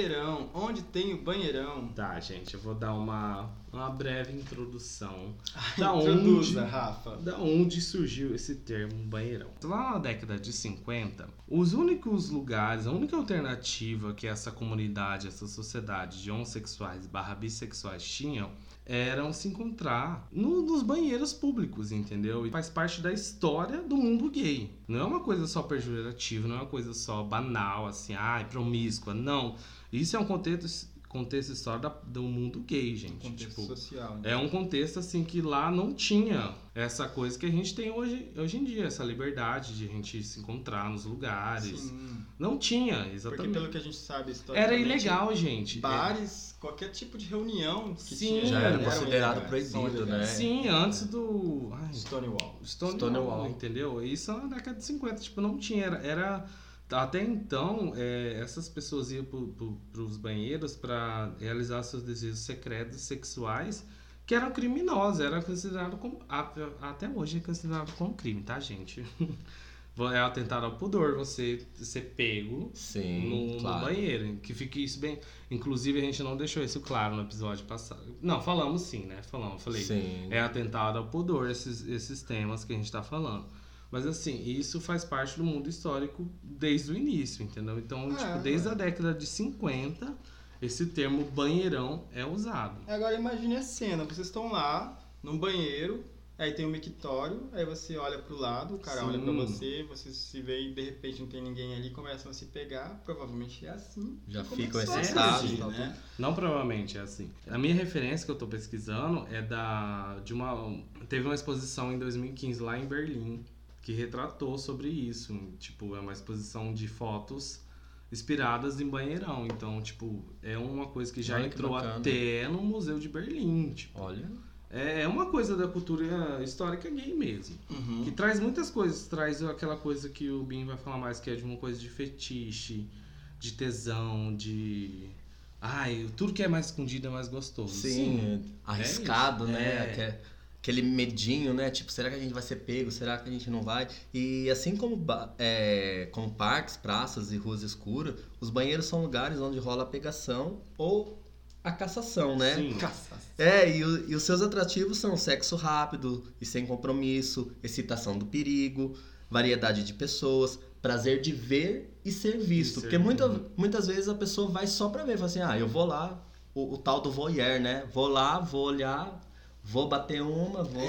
Onde tem o banheirão? Tá, gente, eu vou dar uma, uma breve introdução. Da Introduza, onde? Rafa. Da onde surgiu esse termo banheirão? Lá na década de 50, os únicos lugares, a única alternativa que essa comunidade, essa sociedade de homossexuais barra bissexuais tinham eram se encontrar no- nos banheiros públicos, entendeu? E faz parte da história do mundo gay. Não é uma coisa só pejorativa, não é uma coisa só banal, assim, ai, promíscua. Não. Isso é um contexto, contexto histórico da- do mundo gay, gente. Contexto tipo, social. né? é um contexto assim que lá não tinha essa coisa que a gente tem hoje, hoje em dia, essa liberdade de a gente se encontrar nos lugares. Sim. Não tinha, Porque exatamente. pelo que a gente sabe, Era ilegal, gente. Bares, qualquer tipo de reunião que Sim. tinha Já era eram considerado são proibido, né? Sim, antes do. Ai, Stonewall. Stonewall, Stonewall. entendeu? Isso na década de 50, tipo, não tinha. Era. era- até então, é, essas pessoas iam para os banheiros para realizar seus desejos secretos sexuais que eram criminosos, era considerado como. Até hoje é considerado como crime, tá, gente? É atentado ao pudor você ser pego Sim, no, no claro. banheiro. Que fique isso bem. Inclusive, a gente não deixou isso claro no episódio passado. Não, falamos sim, né? Falamos, falei Sim. é atentado ao pudor, esses, esses temas que a gente está falando. Mas assim, isso faz parte do mundo histórico desde o início, entendeu? Então, É, tipo, desde é. a década de 50, esse termo banheirão é usado. Agora imagine a cena, vocês estão lá, num banheiro, Aí tem o mictório, aí você olha pro lado, o cara Sim. olha pra você, você se vê e de repente não tem ninguém ali, começam a se pegar, provavelmente é assim. Já ficam excitados, tal, né? Não provavelmente é assim. A minha referência que eu tô pesquisando é da de uma teve uma exposição em 2015 lá em Berlim que retratou sobre isso. Tipo, é uma exposição de fotos inspiradas em banheirão. Então, tipo, é uma coisa que já Olha que entrou bacana. até no Museu de Berlim, tipo. Olha. É é uma coisa da cultura histórica gay mesmo. Uhum. Que traz muitas coisas. Traz aquela coisa que o Bin vai falar mais, que é de uma coisa de fetiche, de tesão, de. Ai, tudo que é mais escondido é mais gostoso. Sim, arriscado, isso. né? É. Aque- Aquele medinho, né? Tipo, será que a gente vai ser pego? Será que a gente não vai? E assim como, é, como parques, praças e ruas escuras, os banheiros são lugares onde rola a pegação ou a cassação, né? Sim. É, e, o- e os seus atrativos são sexo rápido e sem compromisso, excitação do perigo, variedade de pessoas, prazer de ver e ser visto. ser Porque muita, muitas vezes a pessoa vai só pra ver, fala assim, ah, eu vou lá, o, o tal do voyeur, né? Vou lá, vou olhar, vou bater uma, vou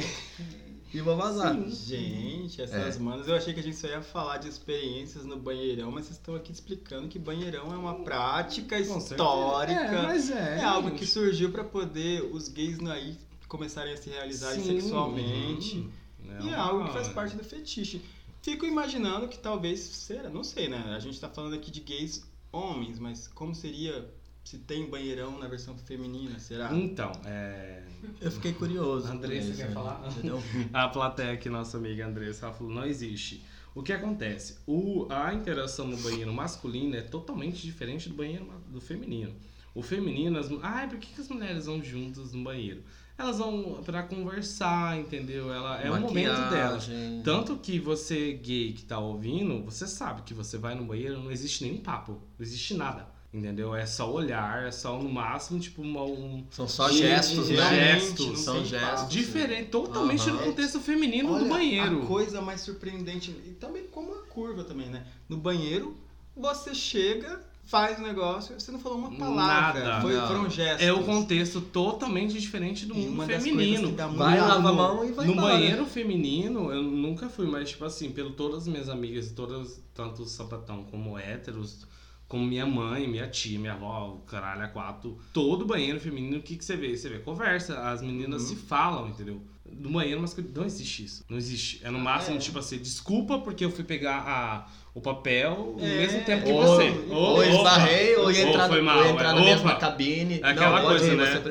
e vou vazar. Gente, essas É. manas, eu achei que a gente só ia falar de experiências no banheirão, mas vocês estão aqui explicando que banheirão é uma prática Com histórica. É, mas é. É algo que surgiu pra poder os gays aí começarem a se realizarem Sim. sexualmente. Uhum. E é algo que faz parte do fetiche. Fico imaginando que talvez será, não sei, né? A gente tá falando aqui de gays homens, mas como seria se tem banheirão na versão feminina, será? Então, é. Eu fiquei curioso. Andressa, quer né? falar? A plateia aqui, nossa amiga Andressa, ela falou: não existe. O que acontece? O, a interação no banheiro masculino é totalmente diferente do banheiro do feminino. O feminino, as, ai, por que, que as mulheres vão juntas no banheiro? Elas vão pra conversar, entendeu? Ela, é o momento delas. Tanto que você, gay que tá ouvindo, você sabe que você vai no banheiro, não existe nenhum papo, não existe nada. Entendeu? É só olhar, é só no máximo, tipo, uma- um. São só gestos, né? realmente, Gestos, são gestos. papo. Diferente, totalmente Aham. no contexto feminino Olha, do banheiro. A coisa mais surpreendente, e também como a curva também, né? No banheiro, você chega, faz o negócio, você não falou uma palavra. Nada. Foi, Não. foram gestos. É o contexto totalmente diferente do E mundo uma das coisas feminino. que dá muito Vai, lava a mão e vai No embora. banheiro feminino, eu nunca fui, mas tipo assim, pelo todas as minhas amigas, todas, tanto sapatão como héteros, como minha mãe, minha tia, minha avó, o caralho, a quatro, todo banheiro feminino, o que, que você vê? Você vê conversa, as meninas Uhum. se falam, entendeu? No banheiro masculino não existe isso. Não existe. É no máximo, é. tipo assim, desculpa porque eu fui pegar a, o papel no É. mesmo tempo que Ou, você. ou opa, esbarrei, ou ia ou entrar, foi no- mal, ou ia entrar é. na mesma Opa. cabine. É aquela não, coisa, né? Opa,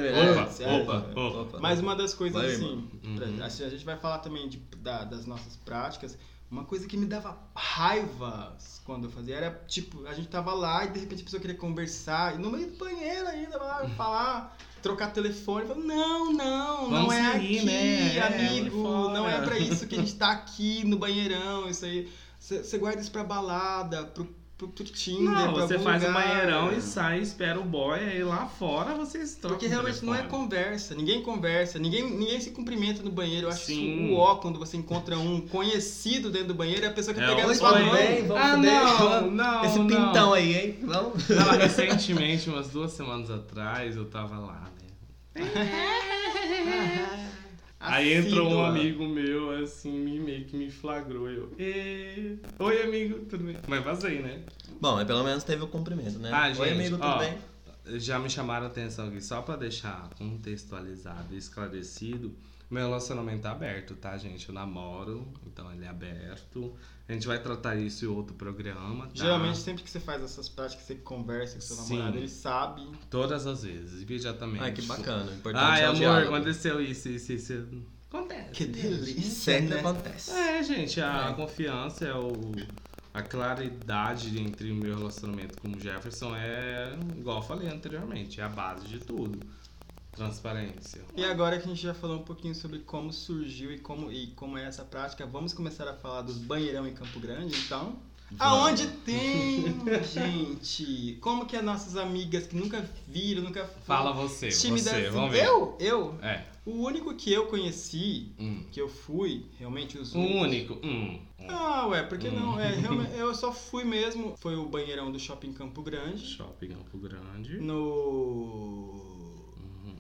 É, opa, é. opa. Mas uma das coisas Vai, assim, pra- Uhum. assim, a gente vai falar também de, da- das nossas práticas. Uma coisa que me dava raiva quando eu fazia era tipo, a gente tava lá e de repente a pessoa queria conversar, e no meio do banheiro ainda, lá falar, trocar telefone. Falo, não, não, não Vamos é sair, aqui, né? É, amigo. fora." não é pra isso que a gente tá aqui no banheirão, isso aí. Você guarda isso pra balada, pro, pro, pro Tinder, Não, pra você algum faz o lugar. banheirão e sai, espera o boy, aí lá fora vocês trocam Porque realmente não é conversa, ninguém conversa, ninguém, ninguém se cumprimenta no banheiro. Eu acho Sim. isso o ó quando você encontra um conhecido dentro do banheiro e a pessoa que É, pega oi, na sua bem? Vamos ah, não, não, Esse não. pintão aí, hein? Vamos? Não, recentemente, umas duas semanas atrás, eu tava lá, né? Aí entrou um amigo meu, assim, me- meio que me flagrou. Eu, "Ê, oi amigo, tudo bem? Mas vazei, né? Bom, mas pelo menos teve o cumprimento, né? Ah, Oi, gente, amigo, tudo ó, bem? Já me chamaram a atenção aqui, só pra deixar contextualizado e esclarecido. Meu relacionamento é aberto, tá, gente? Eu namoro, então ele é aberto. A gente vai tratar isso em outro programa, tá? Geralmente, sempre que você faz essas práticas, você conversa com seu Sim. namorado, ele sabe. Todas as vezes, imediatamente. Ai, que bacana. Importante Ai, é amor, diálogo. aconteceu isso, isso, isso. Acontece. Que delícia, Sempre né? acontece. É, gente, a É. confiança é o. A claridade entre o meu relacionamento com o Jefferson é, igual eu falei anteriormente, é a base de tudo. Transparência. E agora que a gente já falou um pouquinho sobre como surgiu e como, e como é essa prática, vamos começar a falar dos banheirão em Campo Grande, então? Aonde tem, gente? Como que as nossas amigas que nunca viram, nunca Fala você, tímidas você, assim, vamos ver. Eu? Eu? É. O único que eu conheci, Hum. que eu fui, realmente os O único. Hum. Ah, ué, porque Hum. não? É, realmente, eu só fui mesmo. Foi o banheirão do Shopping Campo Grande. Shopping Campo Grande. No.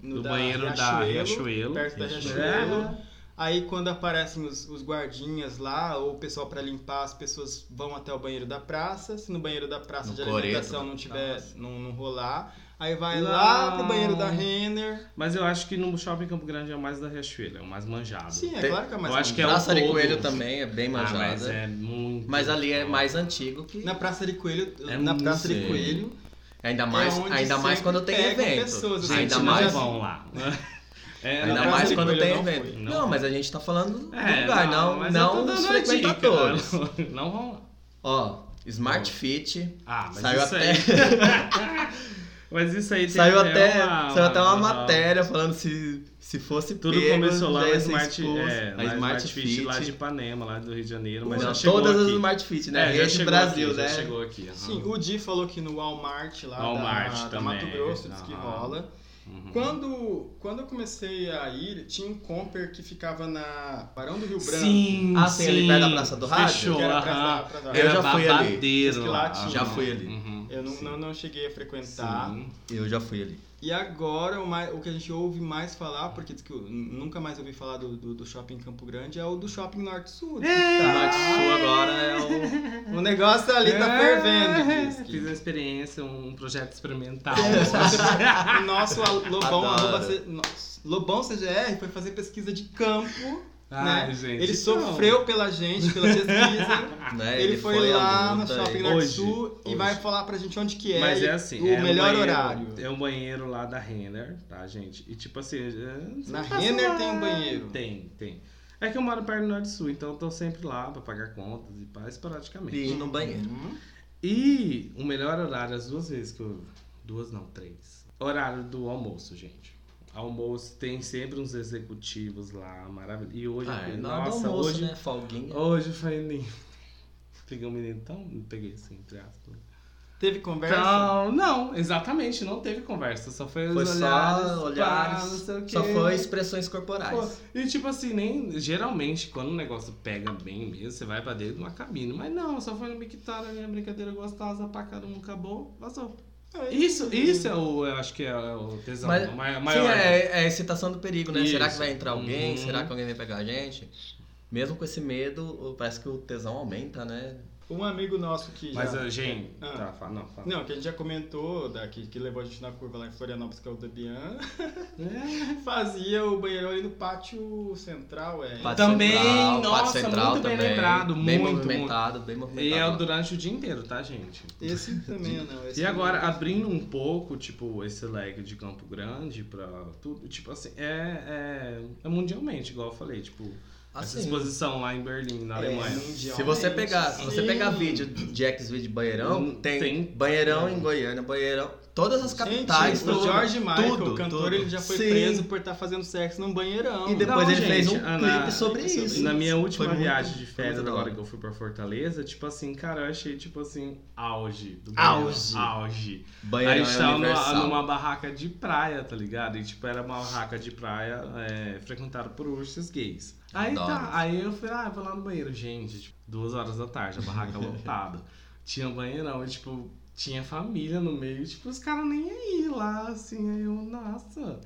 No Do da banheiro da Riachuelo. Perto da Riachuelo. Riachuelo. Aí quando aparecem os, os guardinhas lá, ou o pessoal pra limpar, as pessoas vão até o banheiro da praça. Se no banheiro da praça No de coreto alimentação não tiver, não, não rolar, aí vai Não. lá pro banheiro da Renner. Mas eu acho que no shopping Campo Grande é o mais da Riachuelo, é o mais manjado. Sim, é Tem- claro que é mais eu acho que é Praça de todo. Coelho também é bem Ah, manjada. mas é muito. Mas ali é mais antigo que. Na Praça de Coelho, É na Praça de. Coelho, Ainda mais, onde ainda mais quando tem evento. pessoas, assim, Gente, ainda não mais vão lá. É, ainda na não, mais quando tem não evento. fui. Não, mas a gente tá falando do É, lugar, não, não, tô os a dica, frequentadores. não, não vão lá. Ó, Smart Fit. Ah, mas Saiu isso até- aí. mas isso aí tem Saiu até, uma, saiu até uma uma- matéria falando se, se fosse Tudo pego, começou lá já na ia ser Smart, é, a na Smart, Fit, Fit. lá de Ipanema, lá do Rio de Janeiro, mas Não, já chegou todas aqui. as Smart Fit, né? É, Rede chegou Brasil, aqui, né? Já chegou aqui. aham. Sim, o Di falou que no Walmart lá Walmart da, da Mato Grosso diz que rola. Uhum. Quando, quando eu comecei a ir, tinha um comper que ficava na Barão do Rio Branco. Sim, Ah, sim, ali perto da Praça do Rádio? Fechou, Que era atrás aham. da- da- Eu já fui ali. lá. Já fui ali. Eu não, não, não cheguei a frequentar. Sim. Eu já fui ali. E agora o, mais, o que a gente ouve mais falar, porque diz que eu nunca mais ouvi falar do, do, do shopping Campo Grande, é o do shopping que O tá- Norte Sul agora é o. O negócio ali tá fervendo, diz que. Fiz uma experiência, um projeto experimental. O nosso Lobão, arroba Lobão CGR foi fazer pesquisa de campo. Ai, né? gente, Ele não. sofreu pela gente, pela pesquisa. Né? ele, foi, à lá no shopping e- Norte Hoje, Sul e hoje. vai falar pra gente onde que é, Mas é assim, o é um melhor banheiro- horário. É um banheiro lá da Renner, tá, gente? E tipo assim. você Na Renner lá- tem um banheiro? Tem, tem. É que eu moro perto do Norte Sul, então eu tô sempre lá pra pagar contas e paz praticamente. E no banheiro. Uhum. E o melhor horário, as duas vezes que eu. Duas não, três. Horário do almoço, gente. Almoço tem sempre uns executivos lá, maravilhoso. E hoje, Ah, é nossa, almoço, hoje, né? Folguinha. hoje foi lindo. Peguei um menino tão. Peguei assim, entre aspas. Teve conversa? Então, não, exatamente, não teve conversa. Só foi, Foi os só olhares, pá, olhares. não sei o quê. Só foi expressões Pô, corporais. E tipo assim, nem. Geralmente, quando o negócio pega bem mesmo, você vai pra dentro de uma cabine. Mas não, só foi no ali, a brincadeira gostosa, pra um acabou, vazou. É Isso, isso é o. Eu acho que é o tesão Mas, o mai- sim, maior. é, é a excitação do perigo, né? Será que Isso. vai entrar alguém? Uhum. Será que alguém vai pegar a gente? Mesmo com esse medo, parece que o tesão aumenta, né? Um amigo nosso que Mas, já... a gente. Ah. Tá, fala, não, fala. Não, que a gente já comentou, daqui, que levou a gente na curva lá em Florianópolis, que é o Debian, É. fazia o banheiro ali no pátio central, é. Pátio Também, central, nossa, pátio central muito bem também, lembrado, bem muito, movimentado, bem E movimentado. é durante o dia inteiro, tá, gente? Esse também não. Esse E agora, não. abrindo um pouco, tipo, esse leque de Campo Grande pra tudo, tipo assim, é, é, é mundialmente, igual eu falei, tipo, essa Assim, exposição lá em Berlim, na É, Alemanha. se você pegar, se você pegar vídeo de X-Video de Banheirão, Hum, tem, tem. Banheirão em Goiânia, Banheirão, todas as Gente, capitais, o tudo, George Michael, tudo, o cantor, tudo. ele já foi Sim. preso por estar fazendo sexo num banheirão. E depois Não, ele fez um gente, clipe na- sobre isso. Na minha Foi última muito- viagem de foi férias, muito da agora hora. que eu fui pra Fortaleza, tipo assim, cara, eu achei, tipo assim, auge. Do Auge. banheiro, Auge. Aí Banheirão a é gente tava numa, numa barraca de praia, tá ligado? E tipo, era uma barraca de praia é, frequentada por ursos gays. Aí Adoro. tá, aí eu falei, ah, eu vou lá no banheiro, gente, tipo, duas horas da tarde, a barraca lotada. Tinha um banheirão, e tipo, tinha família no meio, tipo, os caras nem aí lá, assim, aí eu, nossa.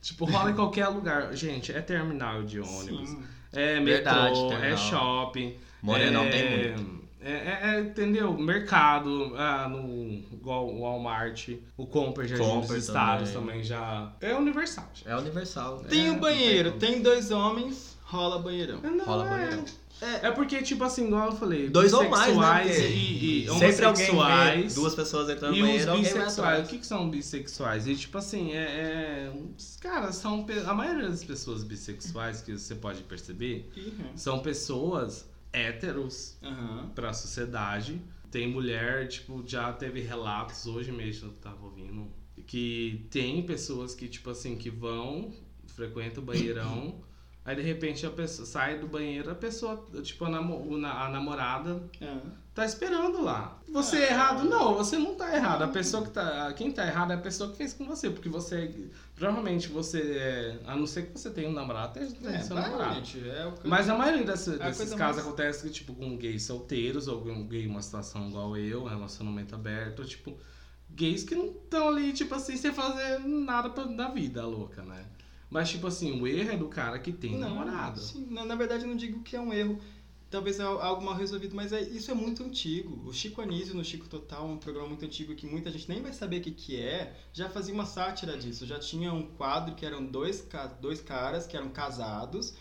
Tipo, rola em qualquer lugar. Gente, é terminal de ônibus. Sim. É Verdade, metrô, é shopping. Morenão é, tem muito. É, é- é, entendeu? Mercado, ah, no, igual o Walmart, o Comper Jardim Comper dos Estados também. também. já. É universal. gente. É universal. Tem é, um banheiro, não tem dois homens, rola banheirão. Não, Rola é. banheirão. É porque, tipo assim, igual eu falei, Dois ou mais, né? Porque e, e Sempre alguém duas pessoas entrando no E os banheiro, vai bissexuais, o que, que são bissexuais? E tipo assim, é, é. os Cara, são. A maioria das pessoas bissexuais que você pode perceber Uhum. são pessoas héteros Aham. pra sociedade. Tem mulher, tipo, já teve relatos hoje mesmo, eu tava ouvindo, que tem pessoas que, tipo assim, que vão, frequentam o banheirão, aí de repente a pessoa sai do banheiro, a pessoa, tipo, a, namo- a namorada É. tá esperando lá. Você é errado? Não, você não tá errado. A pessoa que tá. Quem tá errado é a pessoa que fez com você, porque você. Provavelmente você. é- A não ser que você tenha um namorado, tem, tem É, seu namorado. é que- Mas a maioria a desses casos mais- acontece que, tipo, com gays solteiros, ou com gay em uma situação igual eu, um relacionamento aberto, tipo, gays que não estão ali, tipo assim, sem fazer nada pra, da vida louca, né? Mas, tipo assim, o erro é do cara que tem namorado. Sim, na, na verdade eu não digo que é um erro. Talvez é algo mal resolvido, mas é, isso é muito antigo. O Chico Anísio no Chico Total, um programa muito antigo que muita gente nem vai saber o que, que é, já fazia uma sátira disso. Já tinha um quadro que eram dois, dois caras que eram casados,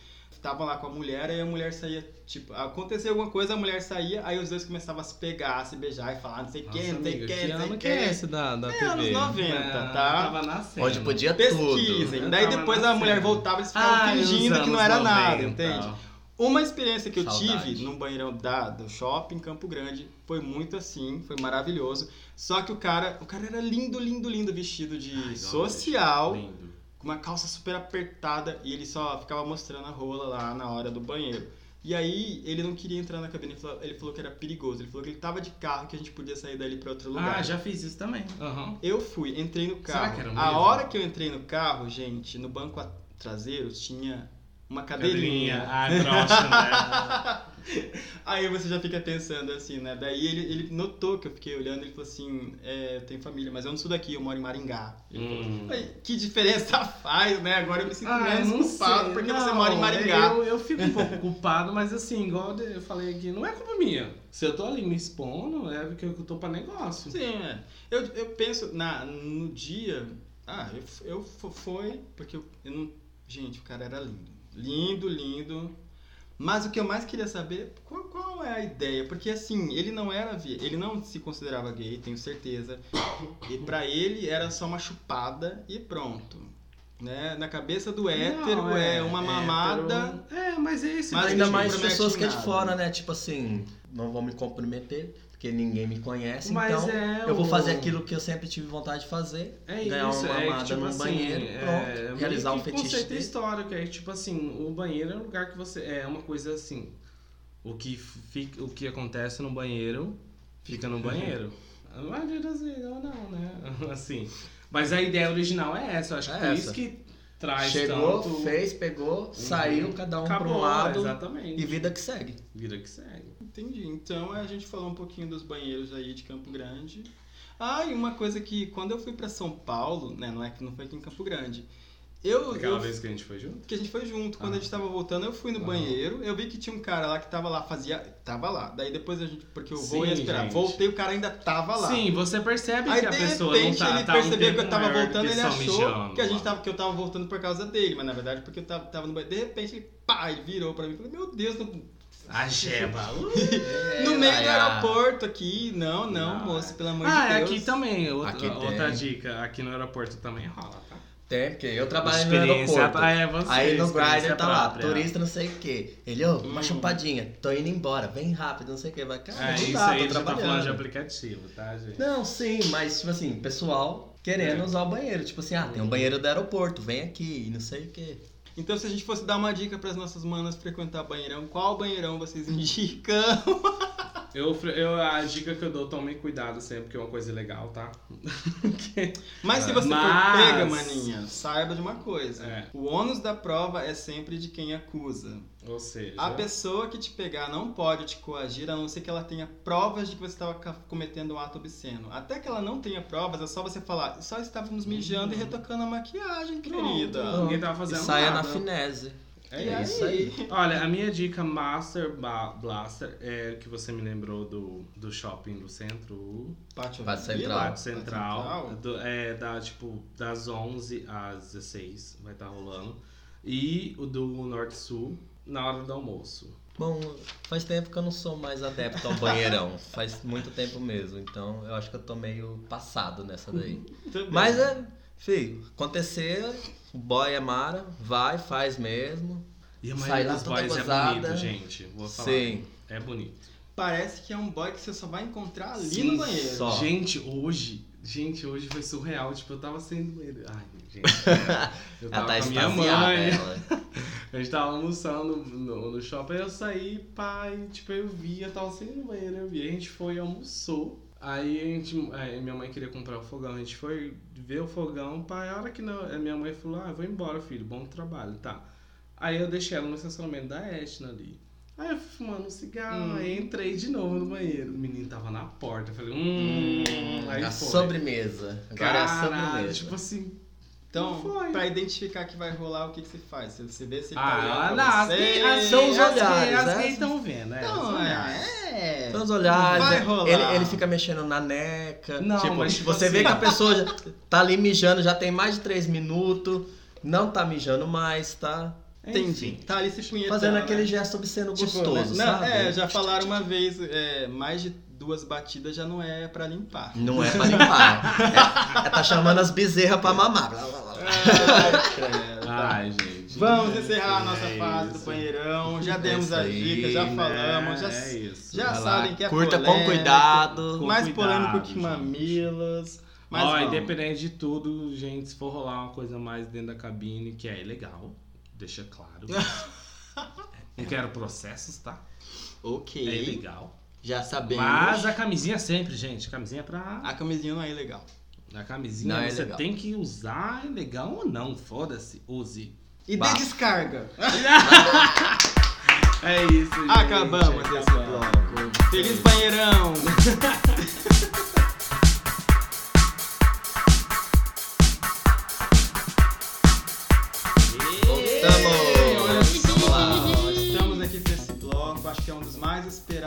estavam lá com a mulher, aí a mulher saía, tipo, acontecia alguma coisa, a mulher saía, aí os dois começavam a se pegar, a se beijar e falar não sei Nossa, quem, não sei amiga, quem, que não sei ano que quem. é esse da, da É, TV? anos 90, É, tá? Tava nascendo. Onde podia Pesquisem. tudo. Daí depois a nascendo. mulher voltava e eles ficavam Ah, fingindo nos que não era nada, 90. entende? Uma experiência que eu Saudade. tive num banheirão da, do shopping Campo Grande foi muito assim, foi maravilhoso. Só que o cara, o cara era lindo, lindo, lindo, vestido de Ai, social, Lindo. Com uma calça super apertada e ele só ficava mostrando a rola lá na hora do banheiro. E aí ele não queria entrar na cabine, ele falou, ele falou que era perigoso. Ele falou que ele tava de carro, que a gente podia sair dali pra outro lugar. Ah, já fiz isso também. Aham. Eu fui, entrei no Será carro. que era o a mesmo? hora que eu entrei no carro, gente, no banco traseiro tinha uma cadeirinha. Ah, broxa, né? Aí você já fica pensando assim, né? Daí ele, ele notou que eu fiquei olhando, ele falou assim, é, eu tenho família, mas eu não sou daqui, eu moro em Maringá. Falou, Hum. "Ai, que diferença faz, né? Agora eu me sinto Ah, menos culpado sei. porque Não, você mora em Maringá. Eu, eu fico um pouco culpado, mas assim, igual eu falei aqui, não é culpa minha. Se eu tô ali me expondo, é porque eu tô pra negócio. Sim, é. Eu, eu penso na, no dia. Ah, eu, eu fo- foi porque eu, eu não. Gente, o cara era lindo. Lindo, lindo. Mas o que eu mais queria saber, qual, qual é a ideia? Porque assim, ele não era ele não se considerava gay, tenho certeza. E pra ele era só uma chupada e pronto. Né? Na cabeça do hétero Não, é, uma mamada. hétero- É, mas é isso. Mas Ainda mais pessoas que é de fora, né? Tipo assim, não vou me comprometer, porque ninguém me conhece, Mas então é eu vou o- fazer aquilo que eu sempre tive vontade de fazer. É ganhar isso, uma é mamada que, tipo num assim, banheiro, é, pronto, realizar meio um fetiche conceito dele. histórico, é tipo assim, o banheiro é um lugar que você é uma coisa assim, o que fica, o que acontece no banheiro fica no banheiro. A maioria das vezes ou não, né? Assim, mas a ideia original é essa, eu acho que É por essa. isso que traz Chegou, tanto fez, pegou, saiu, cada um acabou, um lado exatamente. e vida que segue. vida que segue. Entendi. Então a gente falou um pouquinho dos banheiros aí de Campo Grande. Ah, e uma coisa que quando eu fui pra São Paulo, né, não é que não foi aqui em Campo Grande. Eu, Aquela eu vez que a gente foi junto? que a gente foi junto, quando Ah. a gente tava voltando, eu fui no Aham. banheiro, eu vi que tinha um cara lá que tava lá, fazia, tava lá. Daí depois a gente, porque eu vou Sim, ia esperar, gente. voltei, o cara ainda tava lá. Sim, você percebe Aí que a de pessoa repente não tá, ele tá um percebeu que eu tava voltando, ele achou mijando que a gente tava que eu tava voltando por causa dele, mas na verdade porque eu tava, tava no banheiro. De repente ele pá, ele virou pra mim e falou: "Meu Deus, não, A jeba. no meio do aeroporto aqui. Não, não, Não. moço, pelo amor Ah, de é Deus. aqui também. Outra, Aqui outra dica, aqui no aeroporto também rola, tá? Tem, porque eu trabalho no aeroporto. Ah, é você, Aí no Grindr tá lá, própria. turista não sei o que. Ele, ô, uma Hum. chupadinha, tô indo embora, vem rápido, não sei o que. Vai, cara, É, não isso dá, aí tô já tá falando de trabalhando. aplicativo, tá, gente? Não, sim, mas tipo assim, pessoal querendo É. usar o banheiro. Tipo assim, ah, tem um banheiro do aeroporto, vem aqui, não sei o que. Então, se a gente fosse dar uma dica para as nossas manas frequentar banheirão, qual banheirão vocês indicam? Eu, eu, a dica que eu dou, tome cuidado sempre, que é uma coisa legal, tá? Mas se você Mas- for pega, maninha, saiba de uma coisa. É. O ônus da prova é sempre de quem acusa. Ou seja, A pessoa que te pegar não pode te coagir, a não ser que ela tenha provas de que você estava cometendo um ato obsceno. Até que ela não tenha provas, é só você falar, só estávamos mijando e retocando a maquiagem, querida. Pronto, ninguém tava E fazendo saia nada. na finese. É E É isso. isso aí. Olha, a minha dica Master Ba- Blaster é que você me lembrou do, do shopping do centro, o Pátio Pátio Central. Pátio Central, Central. do- é da tipo das 11 às 16 vai estar rolando. E o do Norte Sul na hora do almoço. Bom, faz tempo que eu não sou mais adepto ao banheirão. faz muito tempo mesmo. Então eu acho que eu tô meio passado nessa daí. Mas é, filho, acontecer, o boy é Mara, vai, faz mesmo. E a Sai maioria lá dos toda boys é gozada. bonito, gente. Vou falar. Sim. É bonito. Parece que é um boy que você só vai encontrar ali Sim, no banheiro. só. Gente, hoje, gente, hoje foi surreal. Tipo, eu tava saindo do banheiro. Ai, gente. Eu Ela tava tá com a minha mãe. ela. A gente tava almoçando no, no shopping, aí eu saí, pai, tipo, eu vi, eu tava saindo do banheiro, eu vi. A gente foi, almoçou. Aí a gente, aí minha mãe queria comprar o fogão, a gente foi ver o fogão, pai, a hora que não, a minha mãe falou, ah, vou embora, filho, bom trabalho, tá. Aí eu deixei ela no estacionamento da Etna ali. Aí eu fui fumando um cigarro, Hum. aí entrei de novo no banheiro. O menino tava na porta, eu falei, hum, aí a foi. sobremesa. Agora é a Caralho, sobremesa. tipo assim, Então, Foi. pra identificar que vai rolar, o que, que você faz? Você- Você vê se ele tá Ah, olhando não, pra as você. gays as- São os as olhares, gays- As né? estão vendo, é. olhares. é. Então, os olhares, Vai é, rolar. ele, ele fica mexendo na neca. Não, tipo, mas tipo você assim- vê que a pessoa já tá ali mijando, já tem mais de 3 minutos, não tá mijando mais, tá Entendi. Enfim. Tá ali se punhetando. fazendo né? aquele gesto obsceno Tipo, gostoso, né? Não, sabe? É, já falaram uma vez, é, mais de duas batidas já não é pra limpar. Não é pra limpar. é, é tá chamando as bezerras pra mamar. Blá, blá, blá. Ai, credo. Ai, gente. Vamos encerrar a nossa É fase do isso. banheirão. Já É demos as dicas, já né? falamos, já, É isso. já sabem que é Curta com polêmico, cuidado. Com mais cuidado, polêmico que gente. mamilos. Mas Ó, independente de tudo, gente, se for rolar uma coisa mais dentro da cabine, que é ilegal, deixa claro. Não quero processos, tá? Ok. É ilegal. Já sabemos. Mas a camisinha sempre, gente. A camisinha é pra. A camisinha não é ilegal. A camisinha Não é você legal. tem que usar, é legal ou não, foda-se, use. E Bah. dê descarga. É isso, gente. Acabamos esse acabamos. bloco. Feliz banheirão!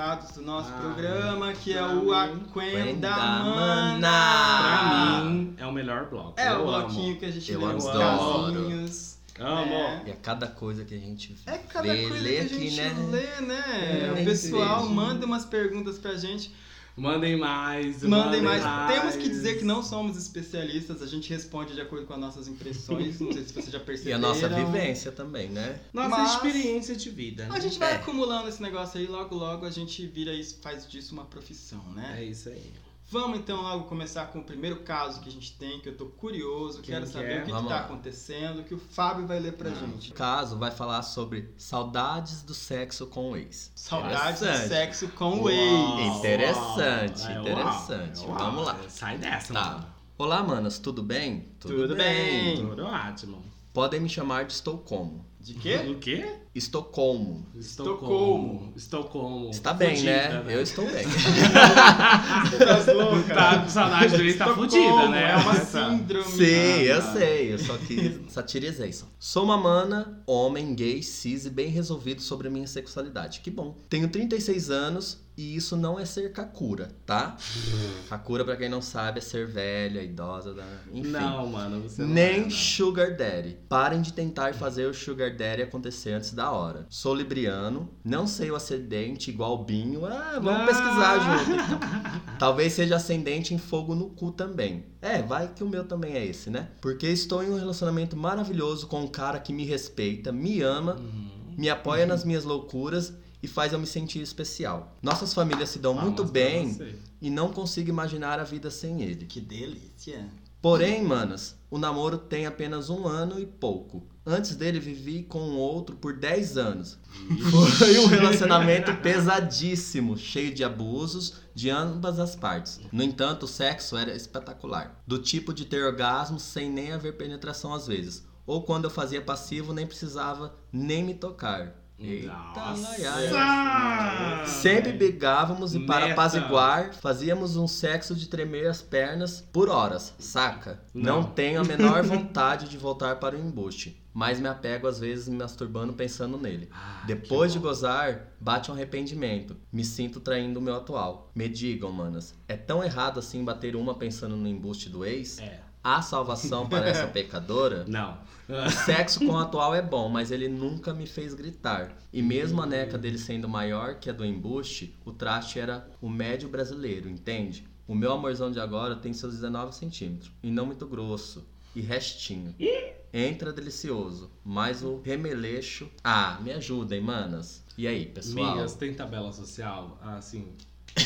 esperados do nosso Ah, programa, que é o Aquenda Mana. Pra mim, é o melhor bloco. É Eu o amo. bloquinho que a gente Eu lê nos adoro. casinhos. Amo. É. E a cada coisa que a gente É cada vê, coisa lê que a aqui, gente né? lê, né? É, o pessoal manda umas perguntas pra gente. Mandem mais. Mandem mais. Temos que dizer que não somos especialistas, a gente responde de acordo com as nossas impressões. Não sei se vocês já E perceberam. a nossa vivência também, né? Nossa Mas- experiência de vida. A gente vai É. acumulando esse negócio aí, logo logo a gente vira e faz disso uma profissão, né? É isso aí. Vamos então logo começar com o primeiro caso que a gente tem, que eu tô curioso, Quem quero que saber é? o que, que tá lá. acontecendo, que o Fábio vai ler pra Ah. gente. O caso vai falar sobre saudades do sexo com o ex. Saudades do sexo com o Uau. ex. Interessante, uau, interessante. uau. Vamos lá. Sai dessa, Tá. mano. Olá, manas, tudo bem? Tudo bem. Tudo ótimo. Podem me chamar de Estocolmo. De quê? O quê? Estocolmo. Estocolmo. Estocolmo. Está bem, Fudida, né? Eu estou bem. Tá louca? Tá com saudade dele, tá Estocolmo, fudida, né? É uma síndrome. Sim, eu tá. sei, eu só que satirizei só. Sou uma mana, homem, gay, cis e bem resolvido sobre a minha sexualidade. Que bom. Tenho 36 anos e isso não é ser kakura, tá? kakura, pra quem não sabe, é ser velha, idosa, da... enfim. Não, mano, você não Nem é, não. Sugar Daddy. Parem de tentar fazer o Sugar Daddy acontecer antes da hora. Sou libriano, não sei o ascendente igual o Binho. Ah, vamos Ah. pesquisar junto. Talvez seja ascendente em fogo no cu também. É, vai que o meu também é esse, né? Porque estou em um relacionamento maravilhoso com um cara que me respeita, me ama, Uhum. me apoia nas minhas loucuras e faz eu me sentir especial. Nossas famílias se dão muito Palmas pra bem e não consigo imaginar a vida sem ele. Que delícia. Porém, manas, o namoro tem apenas um ano e pouco. Antes dele, vivi com um outro por 10 anos. Foi um relacionamento pesadíssimo, cheio de abusos de ambas as partes. No entanto, o sexo era espetacular. Do tipo de ter orgasmo sem nem haver penetração às vezes. Ou quando eu fazia passivo, nem precisava nem me tocar. Eita, Nossa! Sempre brigávamos e para apaziguar, fazíamos um sexo de tremer as pernas por horas, saca? Não, Não. tenho a menor vontade de voltar para o embuste, mas me apego às vezes me masturbando pensando nele. Ah, Depois de gozar, bate um arrependimento. Me sinto traindo o meu atual. Me digam, manas, é tão errado assim bater uma pensando no embuste do ex? É. Há salvação para essa pecadora? Não. O sexo com o atual é bom, mas ele nunca me fez gritar. E mesmo a neca dele sendo maior que a do embuste, o traste era o médio brasileiro, entende? O meu amorzão de agora tem seus 19 centímetros, e não muito grosso, e restinho. Entra delicioso, mas o remeleixo... Ah, me ajudem, manas. E aí, pessoal? Migas, tem tabela social? Ah, sim.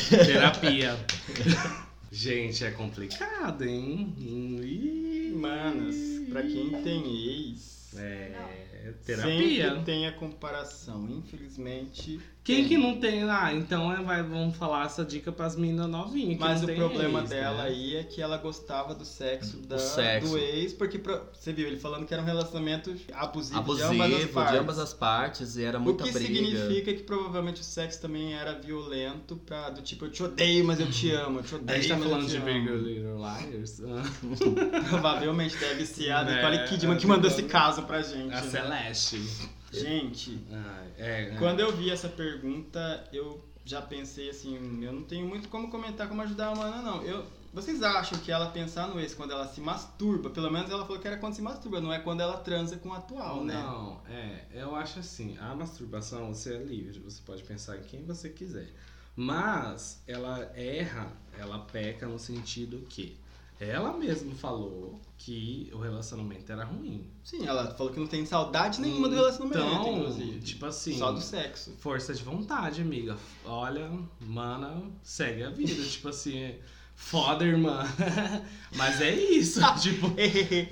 Terapia. Gente, é complicado, hein? Ih. Manos, pra quem tem ex, É terapia. Sempre tem a comparação, infelizmente. Quem que não tem? Ah, então é, vai, vamos falar essa dica pras meninas novinhas. Mas não o tem problema ex, dela né? aí é que ela gostava do sexo, da, sexo. do ex, porque pra- você viu ele falando que era um relacionamento abusivo, Abusivo de ambas as partes. de ambas as partes e era O muita que briga. significa que provavelmente o sexo também era violento, pra, do tipo, eu te odeio, mas eu te amo, eu te A odeio, gente tá mas falando eu te de. Big Little Liars. Provavelmente deve ser a Né, Nicole Kidman que é, mandou é, esse caso pra gente. A né? Celeste. Gente, Ah, é, é. Quando eu vi essa pergunta, eu já pensei assim, eu não tenho muito como comentar como ajudar a Mana, não. Eu, vocês acham que ela pensar no ex quando ela se masturba, pelo menos ela falou que era quando se masturba, não é quando ela transa com o atual, né? Não, é, eu acho assim, a masturbação você é livre, você pode pensar em quem você quiser. Mas ela erra, ela peca no sentido que ela mesma falou que o relacionamento era ruim. Sim, ela falou que não tem saudade nenhuma do relacionamento, Então, inclusive. tipo assim, Só do sexo. força de vontade, amiga. Olha, mana, segue a vida. tipo assim, é foda, irmã. Mas é isso, tipo.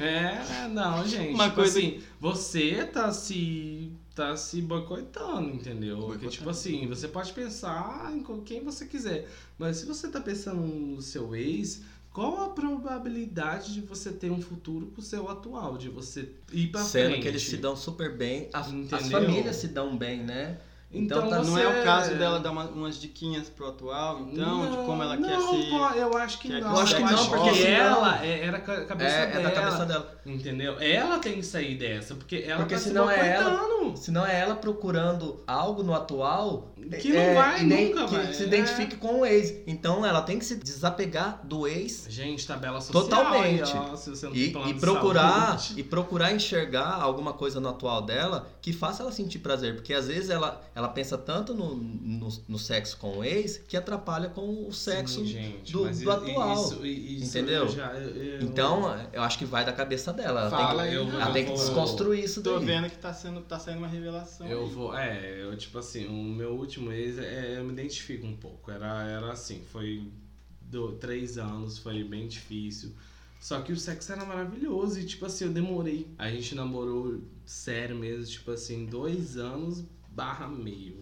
É, não, gente. Uma tipo coisa- assim, você tá se tá se boicotando, entendeu? Porque, tipo assim, você pode pensar em quem você quiser, mas se você tá pensando no seu ex, qual a probabilidade de você ter um futuro com o seu atual, de você ir pra Sendo frente? que eles se dão super bem, as, famílias se dão bem, né? Então, tá- Não você- é o caso dela dar uma- umas diquinhas pro atual, então, de como ela quer não, ser. pô, eu acho que quer não. Eu acho que não, porque ela é- era a ca- cabeça É, é dela. da cabeça dela. Entendeu? Ela tem que sair dessa, porque ela Porque tá senão se é ela-. Senão é ela procurando algo no atual Que não é, vai iden- nunca, que vai. se É. identifique com o ex. Então ela tem que se desapegar do ex Gente, tabela social. Totalmente. aí, ó, se não e, e procurar saúde. e procurar enxergar alguma coisa no atual dela que faça ela sentir prazer, porque às vezes ela, ela pensa tanto no, no, no sexo com o ex que atrapalha com o sexo Sim, gente, do, mas do i- atual. Isso, isso Entendeu? eu já- eu- Então, eu acho que vai da cabeça dela. Ela Fala tem que, eu- ela eu tem que vou- desconstruir isso Tô daí. vendo que tá, sendo, tá saindo uma revelação. Eu aí. vou, é, eu tipo assim, o meu último ex, é, eu me identifico um pouco. Era, era assim, foi do, três anos, foi bem difícil. Só que o sexo era maravilhoso e tipo assim, eu demorei. A gente namorou sério mesmo, tipo assim, dois anos barra meio.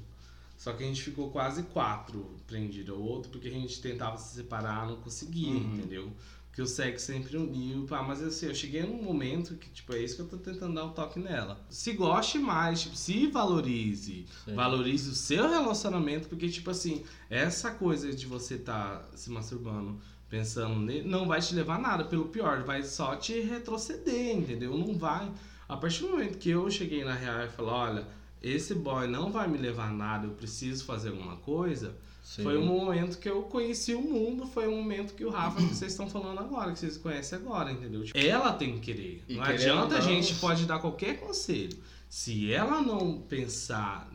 Só que a gente ficou quase quatro prendido ao outro, porque a gente tentava se separar, não conseguia, Uhum. entendeu? Porque o sexo sempre uniu, pá, mas assim, eu cheguei num momento que, tipo, é isso que eu tô tentando dar o toque nela. Se goste mais, tipo, se valorize. Sim. Valorize o seu relacionamento, porque, tipo assim, essa coisa de você tá se masturbando, pensando nele, não vai te levar a nada. Pelo pior, vai só te retroceder, entendeu? Não vai. A partir do momento que eu cheguei na real e falei, olha, esse boy não vai me levar a nada, eu preciso fazer alguma coisa. Sim. Foi um momento que eu conheci o mundo, foi um momento que o Rafa, que vocês estão falando agora, que vocês conhecem agora, entendeu? Tipo, ela tem que querer. E não adianta a não- gente pode dar qualquer conselho. Se ela não pensar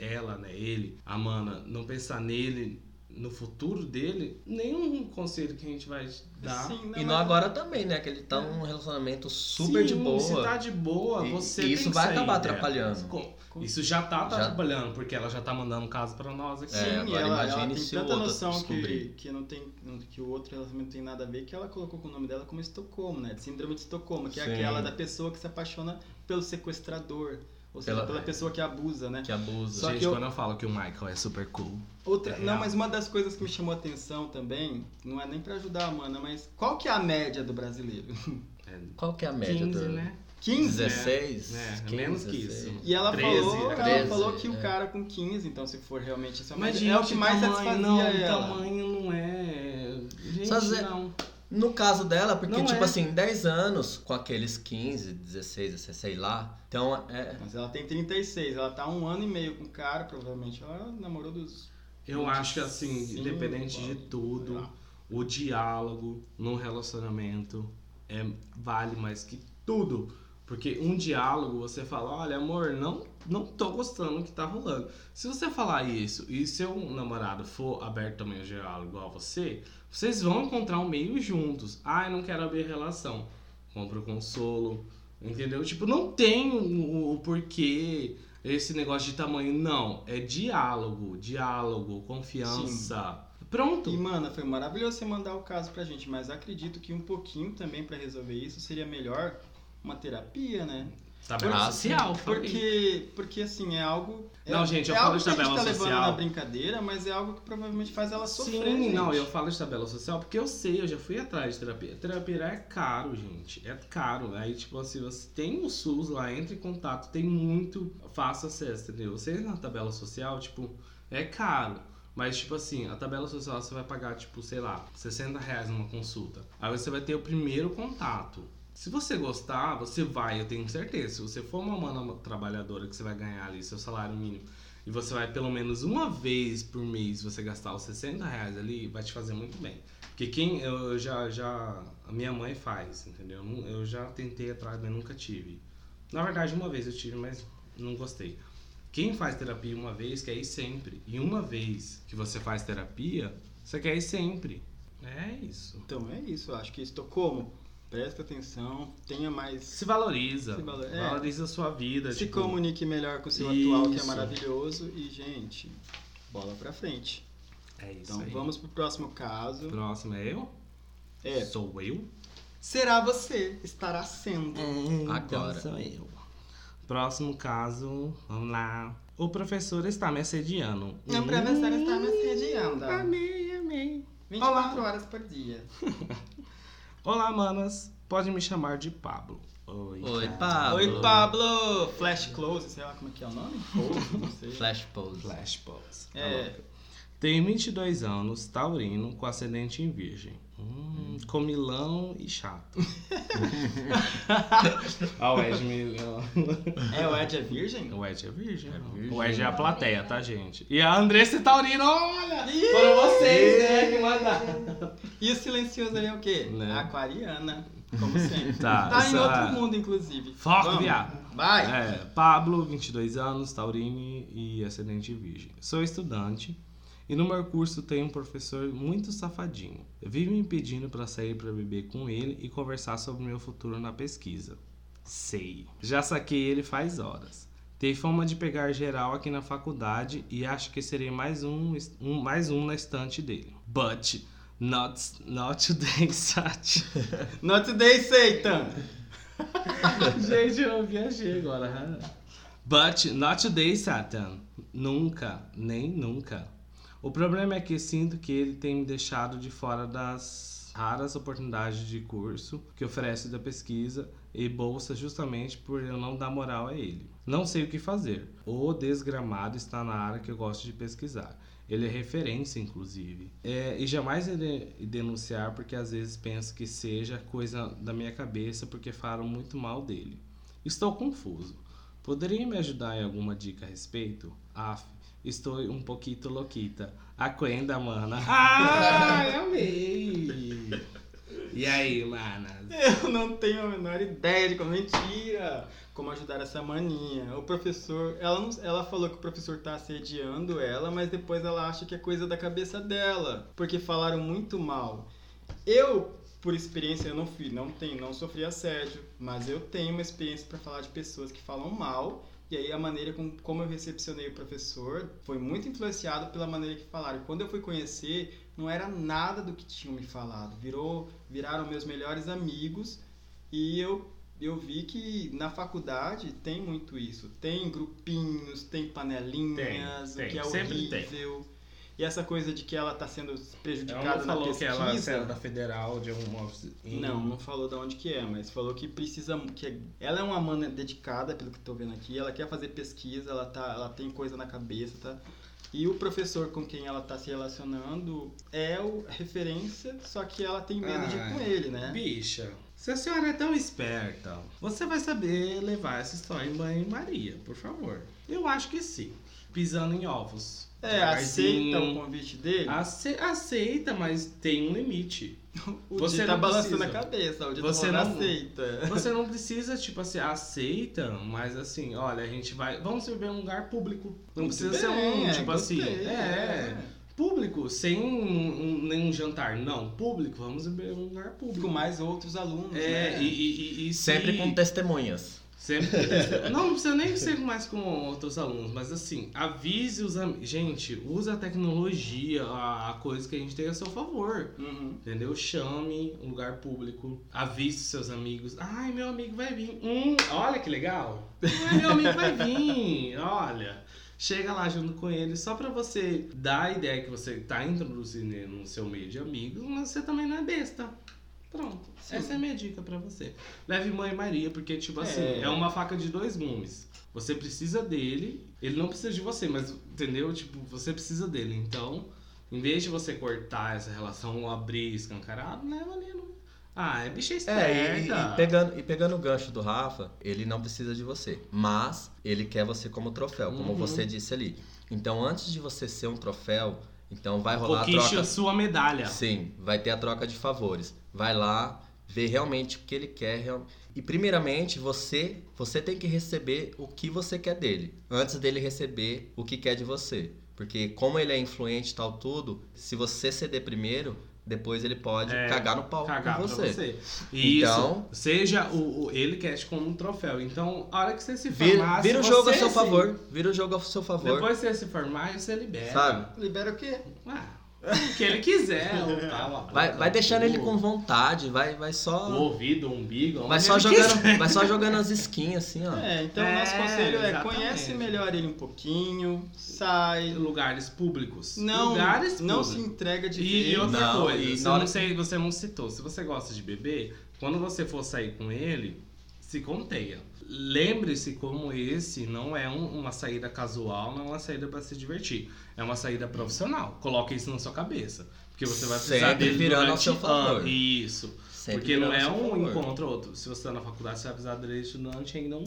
ela, né, ele, a mana, não pensar nele, no futuro dele, nenhum conselho que a gente vai dar. Sim, não, E mas- não agora também, né? Que ele tá num relacionamento super Sim, de boa. Se tá de boa, E- você e tem isso que vai sair acabar dela. atrapalhando. Com- Isso já tá Já- atrapalhando, porque ela já tá mandando caso pra nós aqui. É, Sim, agora ela, ela tem tanta noção que, descobrir. que, não tem, que o outro relacionamento não tem nada a ver que ela colocou com o nome dela como Estocolmo, né? De síndrome de Estocolmo, que é Sim. aquela da pessoa que se apaixona pelo sequestrador. Ou seja, Pela- pela, pessoa que abusa, né? Que abusa. Só Gente, que eu- quando eu falo que o Michael é super cool. Outra, É não, mas uma das coisas que me chamou a atenção também, não é nem pra ajudar a Mana, mas qual que é a média do brasileiro? É Qual que é a média 15, do... né? 15? 16? É, 15, menos que 16. isso. E ela 13, falou, ela 13, falou que o é. cara com 15, então se for realmente essa Mas, média, é o que mais tamanho, satisfazia não, ela. tamanho não é. Gente, Só dizer- não. No caso dela, porque, Não tipo é. assim, 10 anos com aqueles 15, 16, 16, sei lá. Então, é. Mas ela tem 36, ela tá um ano e meio com o cara, provavelmente ela namorou dos. Eu acho que assim, Sim, independente de tudo, lá. o diálogo no relacionamento é, vale mais que tudo. Porque um diálogo, você fala, olha, amor, não, não tô gostando do que tá rolando. Se você falar isso e seu namorado for aberto também ao diálogo igual a você, vocês vão encontrar um meio juntos. Ah, eu não quero abrir relação. Compra o consolo. Entendeu? Tipo, não tem o, o porquê esse negócio de tamanho, não. É diálogo, diálogo, confiança. Pronto. E, mano, foi maravilhoso você mandar o caso pra gente, mas acredito que um pouquinho também pra resolver isso seria melhor uma terapia, né? Tabela Ah, social. Porque, porque assim, é algo. Não, é, gente, eu é falo de que a tabela gente tá levando social. na brincadeira, mas é algo que provavelmente faz ela sofrer. Sim, não, gente. eu falo de tabela social porque eu sei, eu já fui atrás de terapia. Terapia é caro, gente. É caro. Aí, tipo assim, você tem o SUS lá, entra em contato, tem muito fácil acesso, entendeu? Você entra na tabela social, tipo, é caro. Mas, tipo assim, a tabela social você vai pagar, tipo, sei lá, 60 reais numa consulta. Aí você vai ter o primeiro contato. Se você gostar, você vai, eu tenho certeza. Se você for uma mana trabalhadora que você vai ganhar ali seu salário mínimo e você vai pelo menos uma vez por mês você gastar os 60 reais ali, vai te fazer muito bem. Porque quem eu já, já. A minha mãe faz, entendeu? Eu já tentei atrás, mas nunca tive. Na verdade, uma vez eu tive, mas não gostei. Quem faz terapia uma vez quer ir sempre. E uma vez que você faz terapia, você quer ir sempre. É isso. Então é isso, eu acho que Estocolmo, presta atenção, tenha mais. Se valoriza. Se valo- é. Valoriza a sua vida. Se tipo, comunique melhor com o seu atual, que é Isso. maravilhoso. E, gente, bola pra frente. É isso Então aí. vamos pro próximo caso. Próximo é eu? É, Sou eu? será você, estará sendo. Agora. Então sou eu. Próximo caso, vamos lá. O professor está me assediando. Não, o professor está me assediando. Amei, amei. 24 horas por dia. Olá, manas. Pode me chamar de Pablo. Oi, Oi. Pablo. Oi, Pablo! Flash Close, sei lá como é que é o nome? Close, não sei. Flash pose. Flash pose. É, Tenho 22 anos, taurino, com ascendente em virgem. Hum, comilão e chato. ah, o Ed me... é, o Ed é virgem? O Ed é virgem. É virgem. O Ed é a plateia, tá, gente? E a Andressa e Taurino, olha! Foram vocês, né, que mandaram. E o silencioso ali é o quê? Né? Aquariana, como sempre. Tá, Tá em outro mundo, inclusive. Foco, viado. Vai! É, Pablo, 22 anos, taurine e ascendente virgem. Sou estudante e no meu curso tenho um professor muito safadinho. Vive me pedindo para sair para beber com ele e conversar sobre meu futuro na pesquisa. Sei. Já saquei ele faz horas. Tem fama de pegar geral aqui na faculdade e acho que serei mais um, um- mais um na estante dele. But not, not today, Sati. Not today, Satan! Gente, eu viajei agora. But not today, Satan. Nunca, nem nunca. O problema é que sinto que ele tem me deixado de fora das raras oportunidades de curso que oferece da pesquisa e bolsa justamente por eu não dar moral a ele. Não sei o que fazer. O desgramado está na área que eu gosto de pesquisar. Ele é referência, inclusive. É, e jamais irei denunciar porque às vezes penso que seja coisa da minha cabeça porque falam muito mal dele. Estou confuso. Poderia me ajudar em alguma dica a respeito? Af, estou um pouquinho louquita. Aquenda, mana. Ah, amei! E aí, manas? Eu não tenho a menor ideia de como mentira. Como ajudar essa maninha. O professor, ela, não, ela falou que o professor tá assediando ela, mas depois ela acha que é coisa da cabeça dela, porque falaram muito mal. Eu, por experiência, eu não fui, não tenho, não sofri assédio, mas eu tenho uma experiência para falar de pessoas que falam mal. E aí a maneira com, como eu recepcionei o professor foi muito influenciado pela maneira que falaram. Quando eu fui conhecer, não era nada do que tinham me falado. Virou, viraram meus melhores amigos e eu eu vi que na faculdade tem muito isso. Tem grupinhos, tem panelinhas, Tem, o que é sempre tem. E essa coisa de que ela tá sendo Ela prejudicada não na falou que pesquisa. ela era da federal de alguma ofici- Não, não falou de onde que é, mas falou que precisa que ela é uma mana dedicada, pelo que tô vendo aqui, ela quer fazer pesquisa, ela tá, ela tem coisa na cabeça, tá? E o professor com quem ela tá se relacionando é o referência, só que ela tem medo de ir com Ai, ele, né? Bicha, se a senhora é tão esperta, você vai saber levar essa história em banho-maria, por favor. Eu acho que sim. Pisando em ovos. É, aceita o convite dele. Ace- aceita, mas tem um limite. o você tá balançando precisa. a cabeça, o Você tá falando não- aceita. Você não precisa, tipo assim, aceita, mas assim, olha, a gente vai. Vamos beber em um lugar público. Não Muito precisa ser um, bem, é, tipo assim. gostei, É, público, sem um, um- nenhum jantar. Não, público, vamos beber em um lugar Com público. mais outros alunos, É, né? e, e, e, e se- Sempre com testemunhas. Sempre. não, não precisa nem ser mais com outros alunos, mas assim, avise os amigos. Gente, usa a tecnologia, a, a coisa que a gente tem a seu favor. Uhum. Entendeu? Chame um lugar público, avise os seus amigos. Ai, meu amigo vai vir. Hum, olha que legal. Ai, meu amigo vai vir. Olha. Chega lá junto com ele só pra você dar a ideia que você tá introduzindo no seu meio de amigos, mas você também não é besta. Pronto. Sim. Essa é a minha dica pra você. Leve mãe Maria, porque, tipo assim, É. é uma faca de dois gumes. Você precisa dele, ele não precisa de você, mas, entendeu? Tipo, você precisa dele. Então, em vez de você cortar essa relação ou abrir escancarado, leva ali no. Ah, é bicha esperta. É, e, e pegando, e pegando o gancho do Rafa, ele não precisa de você. Mas ele quer você como troféu, como Uhum. você disse ali. Então, antes de você ser um troféu, então vai rolar a troca. a sua medalha. Sim, vai ter a troca de favores. Vai lá, ver realmente o que ele quer. real- E primeiramente, você, você tem que receber o que você quer dele, antes dele receber o que quer de você. Porque como ele é influente e tal tudo, se você ceder primeiro, depois ele pode É, cagar no pau Cagar com pra você. você. Isso. Então- seja o, o- ele quer te como um troféu. Então, a hora que você se Vira, formar. vira o se jogo a você seu se- favor. Vira o jogo a seu favor. Depois que você se formar, você libera. Sabe? Libera o quê? Ah, o que ele quiser. ou tal, Vai, vai deixando ele com o, vontade, vai, vai o só. ouvido, o umbigo. Vai só, ele jogando, quiser. vai só jogando as skins assim, ó. É, então o É, nosso conselho é exatamente. conhece melhor ele um pouquinho, sai. Lugares públicos. Não, Lugares não públicos. se entrega de E, e outra Não, coisa, e não sei, você não citou, se você gosta de beber, quando você for sair com ele, se conteia. Lembre-se como esse não é um- uma saída casual, não é uma saída para se divertir. É uma saída profissional. Coloque isso na sua cabeça. Porque você vai precisar Sempre dele virando ao durante seu favor. Isso. Sempre porque não é um favor. encontro ou outro. Se você está na faculdade, você vai precisar dele estudante ainda um,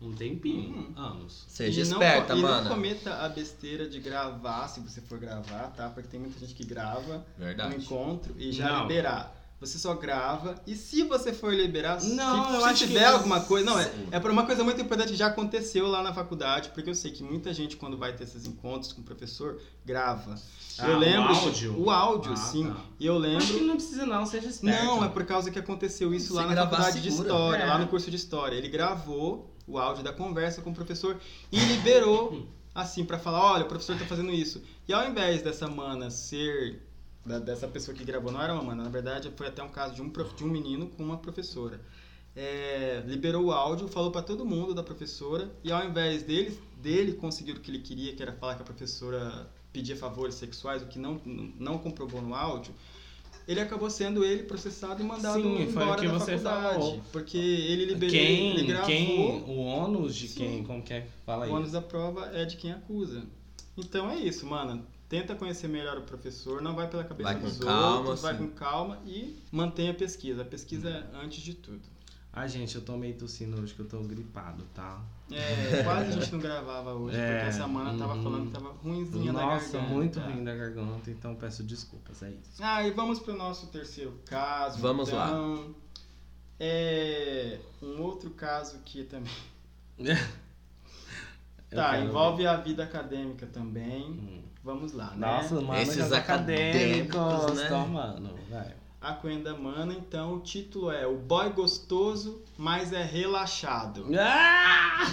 um tempinho, Uhum. anos. Seja e não, esperta, e mano. não cometa a besteira de gravar, se você for gravar, tá? Porque tem muita gente que grava um Verdade. encontro e já Não. liberar. Você só grava e se você for liberar, Não, se, eu se acho tiver que- alguma coisa, não é, é por uma coisa muito importante que já aconteceu lá na faculdade, porque eu sei que muita gente quando vai ter esses encontros com o professor grava. Ah, eu o lembro áudio? o áudio, Ah, sim. tá. E eu Acho que lembro não precisa não, seja esperto. não, é por causa que aconteceu isso Se lá na faculdade de segura. história, É. lá no curso de história. Ele gravou o áudio da conversa com o professor e liberou assim pra falar, olha, o professor tá fazendo isso. E ao invés dessa mana ser da- dessa pessoa que gravou, não era uma mana, na verdade foi até um caso de um, prof- de um menino com uma professora. É, liberou o áudio, falou pra todo mundo da professora e ao invés dele, dele conseguir o que ele queria, que era falar que a professora pedia favores sexuais, o que não, não comprovou no áudio, ele acabou sendo ele processado e mandado Sim, foi o embora que da você faculdade. falou. Porque ele liberou, Quem, ele gravou, quem, o ônus de Sim. quem, como que é? Fala aí. o ônus da prova é de quem acusa. Então é isso, mano. Tenta conhecer melhor o professor, não vai pela cabeça Vai com dos calma, outros, vai assim. com calma e mantenha a pesquisa. A pesquisa é antes de tudo. Ah, gente, eu tô meio tossindo hoje que eu tô gripado, tá? É, quase a gente não gravava hoje, É, porque a semana tava uhum. falando que tava ruimzinha na Nossa, garganta. muito ruim da garganta, então peço desculpas, é isso. Ah, e vamos pro nosso terceiro caso. Vamos lá. então. É um outro caso que também. Tá, envolve a vida acadêmica também. Hum. Vamos lá, né? Nossa, mano, Esses os acadêmicos, acadêmicos, né? tomando, vai. A Coenda Mana, então, o título é O Boy Gostoso, mas é relaxado. Ah!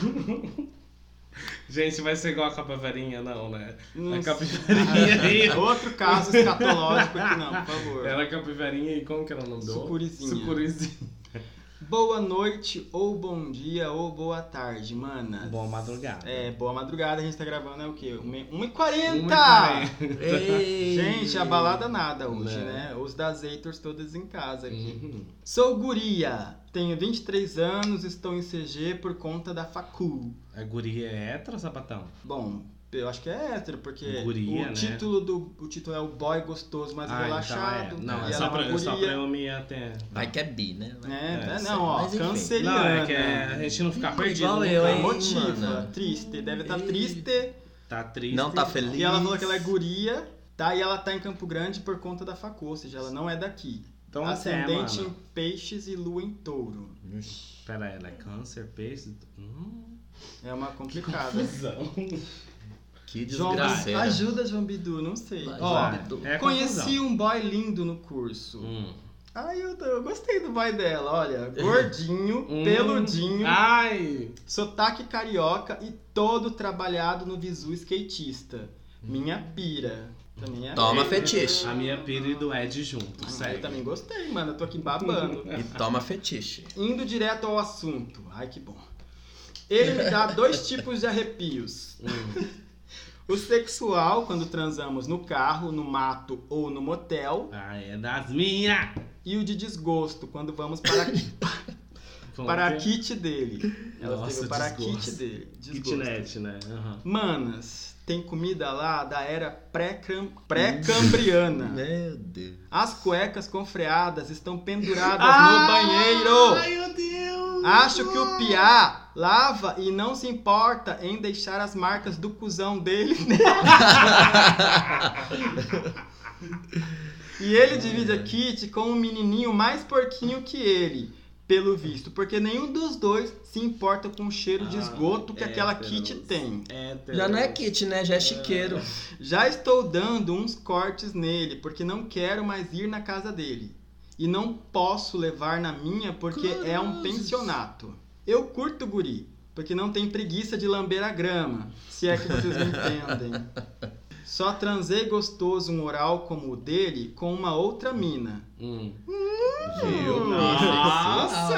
Gente, vai ser igual a capivarinha, não, né? Não a capivarinha. Outro caso escatológico aqui não, por favor. Ela é capivarinha e como que era o nome do? Sucurizinha. Sucurizinha. Boa noite, ou bom dia, ou boa tarde, manas. Boa madrugada. É, boa madrugada, a gente tá gravando é o quê? 1h40! 1h40. Ei. Gente, a balada nada hoje, Não. né? Os das Haters todos em casa aqui. Uhum. Sou guria, tenho 23 anos, estou em CG por conta da facul. A guria é hétero sapatão? Bom, eu acho que é hétero, porque Guria, o né? título do o título é o boy gostoso, mas relaxado. Então é. Não, e é só é pra, só guria. pra eu me até. Vai que é bi, né? É, É, é, não, ó, Mas canceriana. Não, é que é a gente não ficar perdido. igual eu, Tá hein? motiva, mano. triste, deve estar Ei. triste. Tá triste. Não tá feliz. E ela falou que ela é guria, tá? E ela tá em Campo Grande por conta da facul, ou seja, ela não é daqui. Então é, Ascendente em peixes e lua em touro. Pera, ela é câncer, peixe. Hum, É uma complicada. confusão. Que João, desgraceira. ajuda, João Bidu, não sei. Vai, Ó, João Bidu. É conheci um boy lindo no curso. Hum. Ai, eu, eu gostei do boy dela, olha. Gordinho, Hum. peludinho, Ai! sotaque carioca e todo trabalhado no visu skatista. Minha pira. Também é. Toma é, fetiche. A minha pira e do Ed junto, Eu segue. também gostei, mano. Eu tô aqui babando. E toma fetiche. Indo direto ao assunto. Ai, que bom. Ele me dá dois tipos de arrepios. Hum. O sexual, quando transamos no carro, no mato ou no motel. Ah, é das minhas! E o de desgosto, quando vamos para, a- para a kit dele. Ela Nossa, escreveu para desgosto. kit dele. Desgosto. Kitnet, né? Aham. Manas, tem comida lá da era pré-cam- pré-cambriana. Meu Deus. As cuecas com freadas estão penduradas no banheiro. Ai, meu Deus! Acho que o Piá lava e não se importa em deixar as marcas do cuzão dele. e ele divide a Kit com um menininho mais porquinho que ele, pelo visto, porque nenhum dos dois se importa com o cheiro de Ah, esgoto que aquela. Kit tem. Héteros. Já não é kit, né? Já é chiqueiro. Já estou dando uns cortes nele, porque não quero mais ir na casa dele. E não posso levar na minha porque é um pensionato. Eu curto guri, porque não tem preguiça de lamber a grama, se é que vocês me entendem. Só transei gostoso um oral como o dele com uma outra mina. Hum. Viu? Nossa!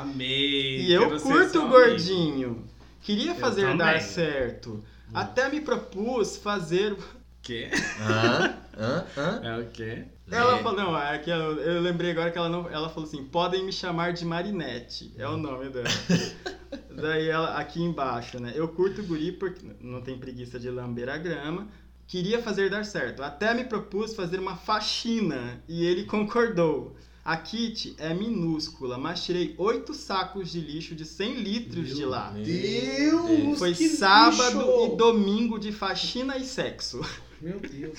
Amei! E eu curto o amigo. gordinho. Queria Eu fazer também. dar certo. Até me propus fazer Quê? Hã? Hã? Hã? É o quê? Ela É. falou, não, é que eu, eu lembrei agora que ela não. Ela falou assim, podem me chamar de Marinette. É o nome dela. Daí ela, aqui embaixo, né? Eu curto o guri porque não tem preguiça de lamber a grama. Queria fazer dar certo. Até me propus fazer uma faxina e ele concordou. A kit é minúscula, mas tirei oito sacos de lixo de 100 litros de Meu lá. Deus! Foi que sábado lixo! e domingo de faxina e sexo. Meu Deus.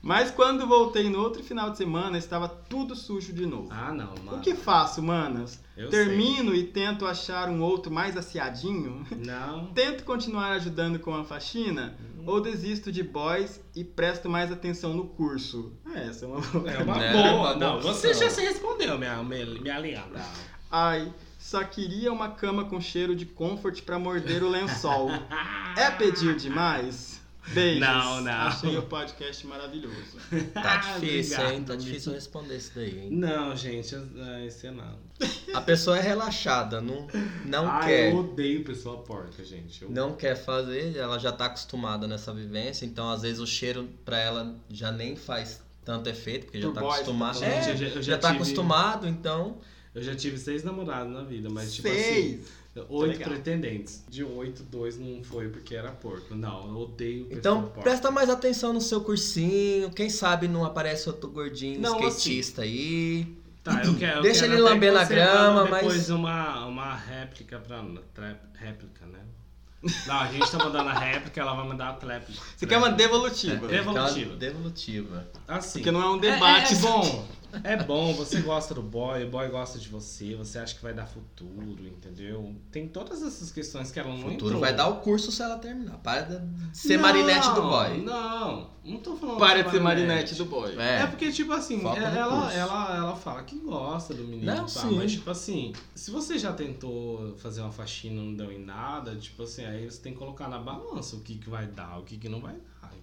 Mas quando voltei no outro final de semana, estava tudo sujo de novo. Ah, não, mano. O que faço, manas? Eu Termino e tento achar um outro mais aciadinho? sei. Não. Tento continuar ajudando com a faxina? Ou desisto de boys e presto mais atenção no curso? Ah, essa é uma boa. É uma boa. Não, opção. você já se respondeu, minha, minha, minha linda. Ai, só queria uma cama com cheiro de comfort pra morder o lençol. é pedir demais? Beijos. Não, não. Achei o podcast maravilhoso. Tá difícil, Obrigado, hein? Tá difícil responder isso daí, hein? Não, gente, é, esse é não. A pessoa é relaxada, não, não Ai, quer. eu odeio pessoa porca, gente. Eu... Não quer fazer, ela já tá acostumada nessa vivência, então às vezes o cheiro pra ela já nem faz tanto efeito, porque já tá boys, acostumado. tá É, já- já, já tá tive- acostumado, então. Eu já tive seis namorados na vida, mas tipo assim, Seis! Oito Legal. pretendentes. De oito, dois não foi porque era porco. Não, eu odeio Então porca. presta mais atenção no seu cursinho. Quem sabe não aparece outro gordinho Não, skatista aí. Tá, eu quero. eu Deixa quero ele lamber na grama, mas- Depois uma, uma réplica pra. Tra, réplica, né? Não, a gente tá mandando a réplica, ela vai mandar a tréplica. Você quer uma devolutiva? É. Devolutiva. Devolutiva. Assim. Porque não é um debate. É, é bom. É bom, você gosta do boy, o boy gosta de você, você acha que vai dar futuro, entendeu? Tem todas essas questões que ela não futuro entrou. vai dar o curso se ela terminar. Para de ser Não, marinete do boy. Não, não tô falando Para de ser marinete do boy. É, É. porque, tipo assim, Foca no ela, curso. ela, ela fala que gosta do menino, Não, tá? sim. mas tipo assim, se você já tentou fazer uma faxina e não deu em nada, tipo assim, aí você tem que colocar na balança o que, que vai dar, o que, que não vai?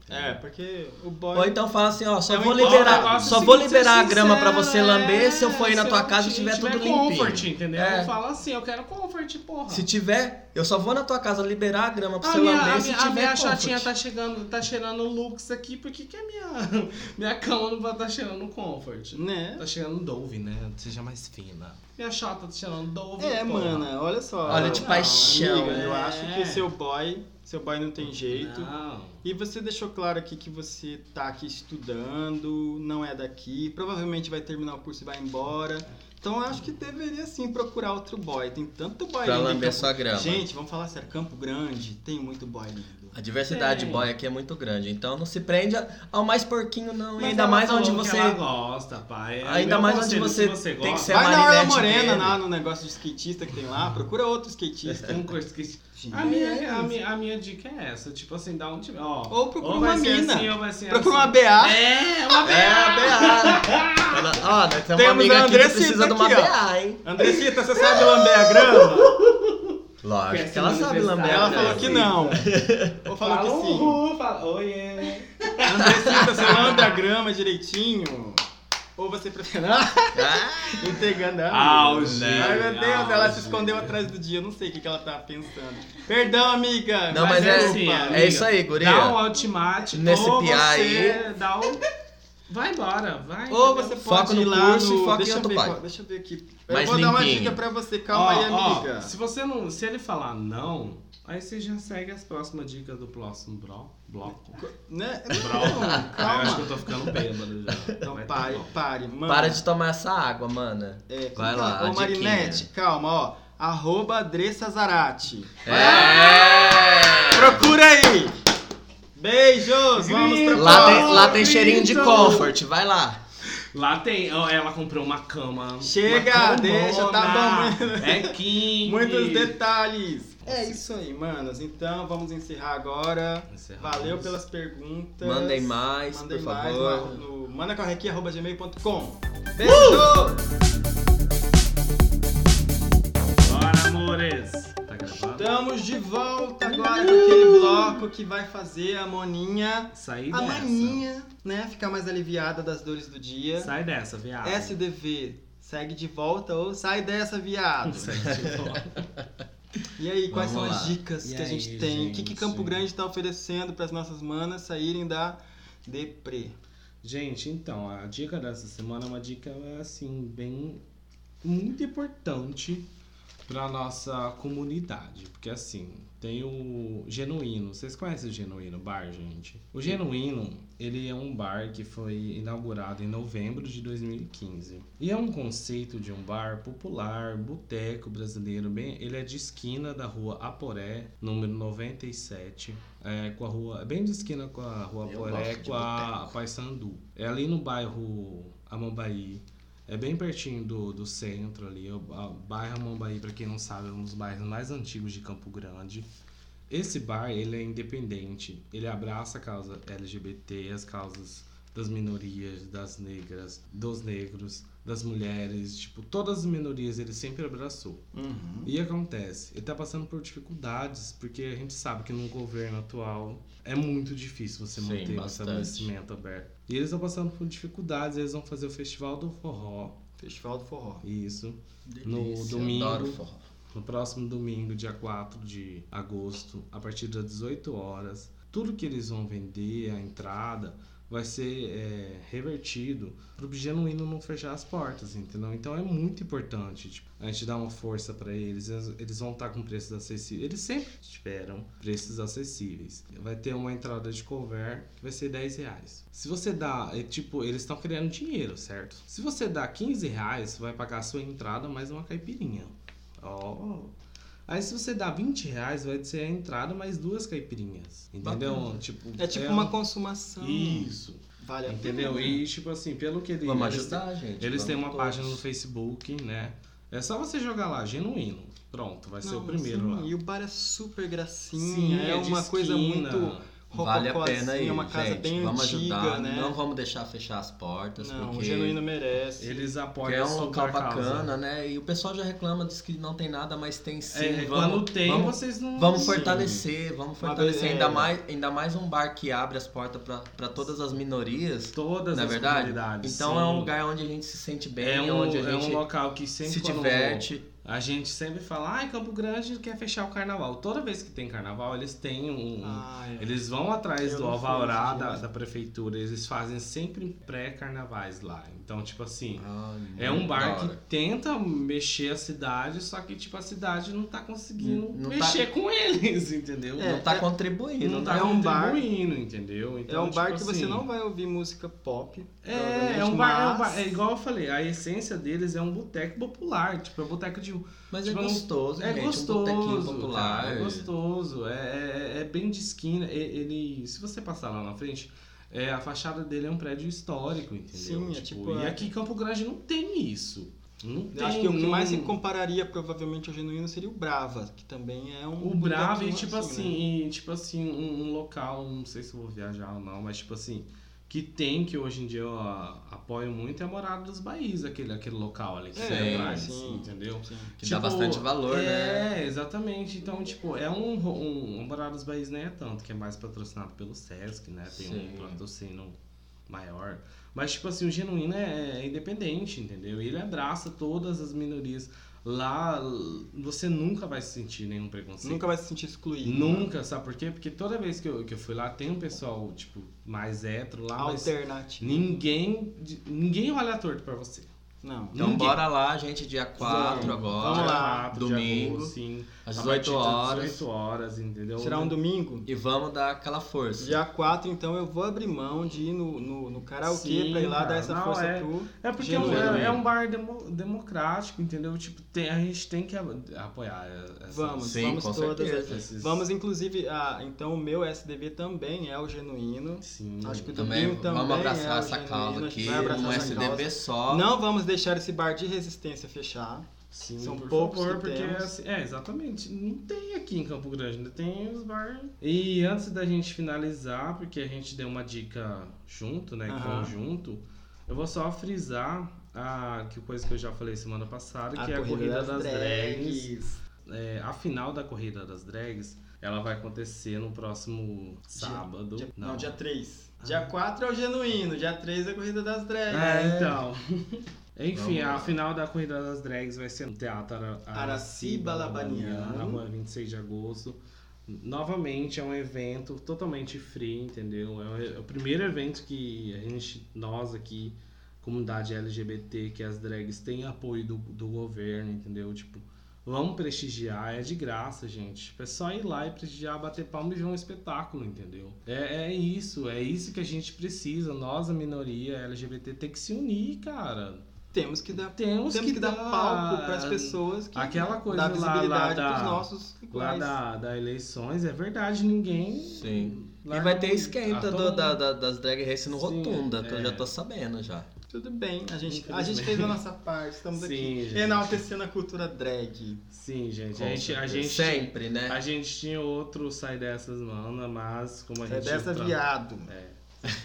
É, porque o boy. Ou então fala assim, ó, só É vou liberar, só assim, vou liberar a grama pra você lamber se eu for ir na tua casa e ti- tiver tudo comfort, limpinho. entendeu? É. Eu falo assim, eu quero comfort, porra. Se tiver, eu só vou na tua casa liberar a grama pra a você minha, lamber a se minha, a tiver minha comfort. chatinha tá chegando, tá cheirando Lux aqui, por que, a minha, minha cama não vai estar cheirando comfort? Né? Tá cheirando Dove, né? Seja mais fina. Minha chata tá cheirando Dove. É, porra. mana, olha só. Olha de Não, paixão, Amiga, eu é. acho que seu boy, seu boy não tem jeito. Não. E você deixou claro aqui que você tá aqui estudando, não é daqui, provavelmente vai terminar o curso e vai embora. Então eu acho que deveria sim procurar outro boy. Tem tanto boy Pra lindo sua grama. Gente, vamos falar sério, Campo Grande tem muito boy lindo. A diversidade de Tem. boy aqui é muito grande, então não se prende ao mais porquinho não, Mas ainda mais onde que você ela gosta, pai. É Ainda mais onde você se você tem que gosta, ser Vai na Orla Morena, lá no negócio de skatista que tem lá, procura outro skatista. Tem um curso A minha, é a, minha, a minha dica é essa, tipo assim, dá um time, ó. Ou procura vai uma mina. Assim, ou vai ser Procura assim. uma BA. É, uma BA. É, a BA. Ó, nós temos uma Temos amiga a aqui que Andressita precisa de uma aqui, ó. BA, hein? Andressita, você sabe lamber a grama? Lógico que ela se sabe lamber a Ela falou que não. Ou falou Fala que sim. ru, fala oiê. Andressita, você lambe a grama direitinho? Ou você prefere. Ah, Entregando a Auge, Ai, meu Deus, ela se auge. escondeu atrás do dia. Eu não sei o que, que ela tá pensando. Perdão, amiga. Não, mas é- assim, desculpa. amiga, é isso aí, guria. Dá um ultimate. Nesse ou PI você dá um... Vai embora, vai. Ou você Foca pode no ir lá curso no... foca em deixa eu outro ver, pai. Deixa eu ver aqui. Eu Mais vou dar uma limpinho. dica pra você. Calma Ó, aí, ó, amiga. se você não. Se ele falar não, aí você já segue as próximas dicas do próximo bro, bloco. Né? Bro. Não, Aí eu acho que calma. eu tô ficando bêbado já. Então Mas tá pare, pare. Mano, Para de tomar essa água, mana. É, Vai lá, Ô, Marinette, calma, ó. Arroba Dressa Zarate. É! Procura aí! Beijos! Vamos pro Lá tem, lá tem cheirinho de comfort, vai lá. Lá tem. ó, Ela comprou uma cama. Chega, uma deixa, tá bom. É King. Muitos detalhes. É isso aí, manos. Então vamos encerrar agora. Encerramos. Valeu pelas perguntas. Mandem mais, Mandem por mais favor. no, no mandacorrequi.gmail.com Beijo! Bora, amores. Estamos de volta agora com aquele bloco que vai fazer a Moninha, Saí a dessa. maninha, né, ficar mais aliviada das dores do dia. Sai dessa, viado. SDV, segue de volta ou sai dessa, viado. Sai de volta. E aí, quais Vamos são as lá. dicas E que a aí, gente tem? O que, que gente? Campo Grande está oferecendo para as nossas manas saírem da deprê? Gente, então, a dica dessa semana é uma dica, assim, bem... Muito importante pra nossa comunidade. Porque, assim, tem o Genuíno. Vocês conhecem o Genuíno Bar, gente? O Genuíno, ele é um bar que foi inaugurado em novembro de 2015. E é um conceito de um bar popular, boteco brasileiro. Bem, ele é de esquina da rua Aporé, número 97. É, com a rua, bem de esquina com a rua Eu Aporé, com a. Paysandu. É ali no bairro Amambaí. É bem pertinho do, do centro ali. O bairro Amambaí, para quem não sabe, é um dos bairros mais antigos de Campo Grande. Esse bar, ele é independente. Ele abraça a causa LGBT, as causas das minorias, das negras, dos negros, das mulheres, tipo, todas as minorias ele sempre abraçou. Uhum. E acontece, ele tá passando por dificuldades, porque a gente sabe que no governo atual é muito difícil você Sim, manter bastante. estabelecimento aberto. E eles estão passando por dificuldades, eles vão fazer o Festival do Forró, Festival do Forró. isso, Delícia, domingo. Adoro forró. no próximo domingo, dia 4 de agosto, a partir das 18 horas. Tudo que eles vão vender, a entrada, vai ser é, revertido para o genuíno não fechar as portas, entendeu? Então é muito importante tipo, a gente dar uma força para eles. Eles vão estar com preços acessíveis. Eles sempre tiveram preços acessíveis. Vai ter uma entrada de cover que vai ser 10 reais. Se você dá, é, tipo, eles estão criando dinheiro, certo? Se você dá 15 reais, você vai pagar a sua entrada mais uma caipirinha. Ó. Aí se você dá 20 reais, vai ser a entrada mais duas caipirinhas. Entendeu? Bacana. Tipo, É tipo é uma um- consumação. Isso. Vale a Entendeu? pena. E tipo assim, pelo que eles. Vamos eles ajudar, gente. eles têm uma página no todos. Facebook, né? É só você jogar lá, genuíno. Pronto, vai ser Não, o primeiro sim, lá. E o bar é super gracinha. Sim, é de uma coisa esquina. muito Vale a pena aí, rococozinha, uma casa gente. bem vamos antiga, ajudar. né? Não vamos deixar fechar as portas, Não, porque o genuíno merece. Eles porque apoiam é um local bacana, né? E o pessoal já reclama, diz que não tem nada, mas tem sim. É, vamos, quando tem, vamos, vocês não. vamos Sim. fortalecer, vamos fortalecer. ainda, é. mais, ainda mais um bar que abre as portas para todas as minorias. Todas Não é as verdade? comunidades. Então sim. é um lugar onde a gente se sente bem, É um, onde a é gente um local que sempre se diverte. A gente sempre fala, ai, Campo Grande quer fechar o carnaval. Toda vez que tem carnaval, eles têm um. Ah, é. Eles vão atrás Eu do alvará da, da prefeitura. Eles fazem sempre pré-carnavais lá. Então, tipo assim. Ai, É um bar que tenta mexer a cidade, só que, tipo, a cidade não tá conseguindo Não tá- mexer com eles, entendeu? É, não tá é- contribuindo, não né? tá é um bar- contribuindo, entendeu? É Então, um bar tipo que você assim, não vai ouvir música pop. É, é um provavelmente, bar, é um mas- bar. É igual eu falei, a essência deles é um boteco popular. Tipo, é um boteco de. Mas Tipo, é gostoso, É gente. gostoso, um popular. cara, é gostoso, é, é, bem de esquina. e- Ele, se você passar lá na frente, é, a fachada dele é um prédio histórico, entendeu? Sim, é tipo, e é- aqui em Campo Grande não tem isso. Não tem. Eu acho que o que mais se compararia provavelmente ao genuíno seria o Brava, que também é um. O Bravo e tipo né? assim, e, tipo assim, um, um local, não sei se eu vou viajar ou não, mas tipo assim, que tem, que hoje em dia eu ah, apoio muito, é a Morada dos Baís, aquele, aquele local ali que É, tem atrás, sim. entendeu? Sim. Que dá bastante valor, é, né? exatamente. Então, tipo, é um, um, um Morada dos Baís nem é tanto, que é mais patrocinado pelo Sesc, né? Tem Sim. um patrocínio maior. Mas, tipo assim, o Genuíno é, é independente, entendeu? Ele abraça todas as minorias. Lá, você nunca vai sentir nenhum preconceito. Nunca vai se sentir excluído. Nunca, sabe por quê? Porque toda vez que eu, que eu fui lá, tem um pessoal, tipo, mais hétero lá, mas Alternativo. ninguém, ninguém olha torto pra você. Não. Então Ninguém. bora lá, gente, dia 4 Vamos. agora. Vamos lá. Domingo, agosto, sim. Às A 18 partir das horas. 18 horas, entendeu? Será um domingo? E vamos dar aquela força. Dia 4, então eu vou abrir mão de ir no, no, no karaokê Sim, pra ir lá cara. dar essa Não, força é- pro. É porque é um, é, é um bar demo- democrático, entendeu? Tipo, tem- a gente tem que apoiar Vamos, Sim, vamos todas. certeza. Vamos, inclusive, ah, então o meu SDV também é o genuíno. Sim. Acho que o Também também vamos é abraçar o essa genuíno, causa aqui, um SDV causa. só. Não vamos deixar esse bar de resistência fechar. Sim, São por poucos favor, que porque assim, é, exatamente. Não tem aqui em Campo Grande, ainda tem os bar. E antes da gente finalizar, porque a gente deu uma dica junto, né, Aham. conjunto, eu vou só frisar a que coisa que eu já falei semana passada, A que é a corrida das, drags. drags. É, a final da corrida das drags, ela vai acontecer no próximo sábado. Dia- não. dia 3. Dia 4 é o genuíno, dia 3 é a corrida das drags. É, então. Enfim, Vamos a final da Corrida das Drags vai ser no Teatro Ara- Araciba Labaniano. na rua 26 de agosto. Novamente, é um evento totalmente free, entendeu? É o, é o primeiro evento que a gente, nós aqui, comunidade LGBT, que as drags têm apoio do, do governo, entendeu? Tipo, vamos prestigiar, é de graça, gente. Tipo, É só ir lá e prestigiar, bater palma e ver um espetáculo, entendeu? É, é isso, é isso que a gente precisa. Nós, a minoria LGBT, tem que se unir, cara. Temos que dar, Temos, temos que, dar palco para as pessoas que Aquela coisa dá lá- visibilidade da- pros nossos Lá da, da eleições, é verdade, ninguém. Sim. E vai ter esquenta do- da, da- das drag race no Sim, Rotunda, que eu é. já tô sabendo já. Tudo bem, a gente, a gente fez a nossa parte, estamos Sim, aqui gente. enaltecendo a cultura drag. Sim, gente. A gente, a gente, Sempre, né? a gente tinha outro sai dessas, mana, mas como a É gente. dessa viado. É.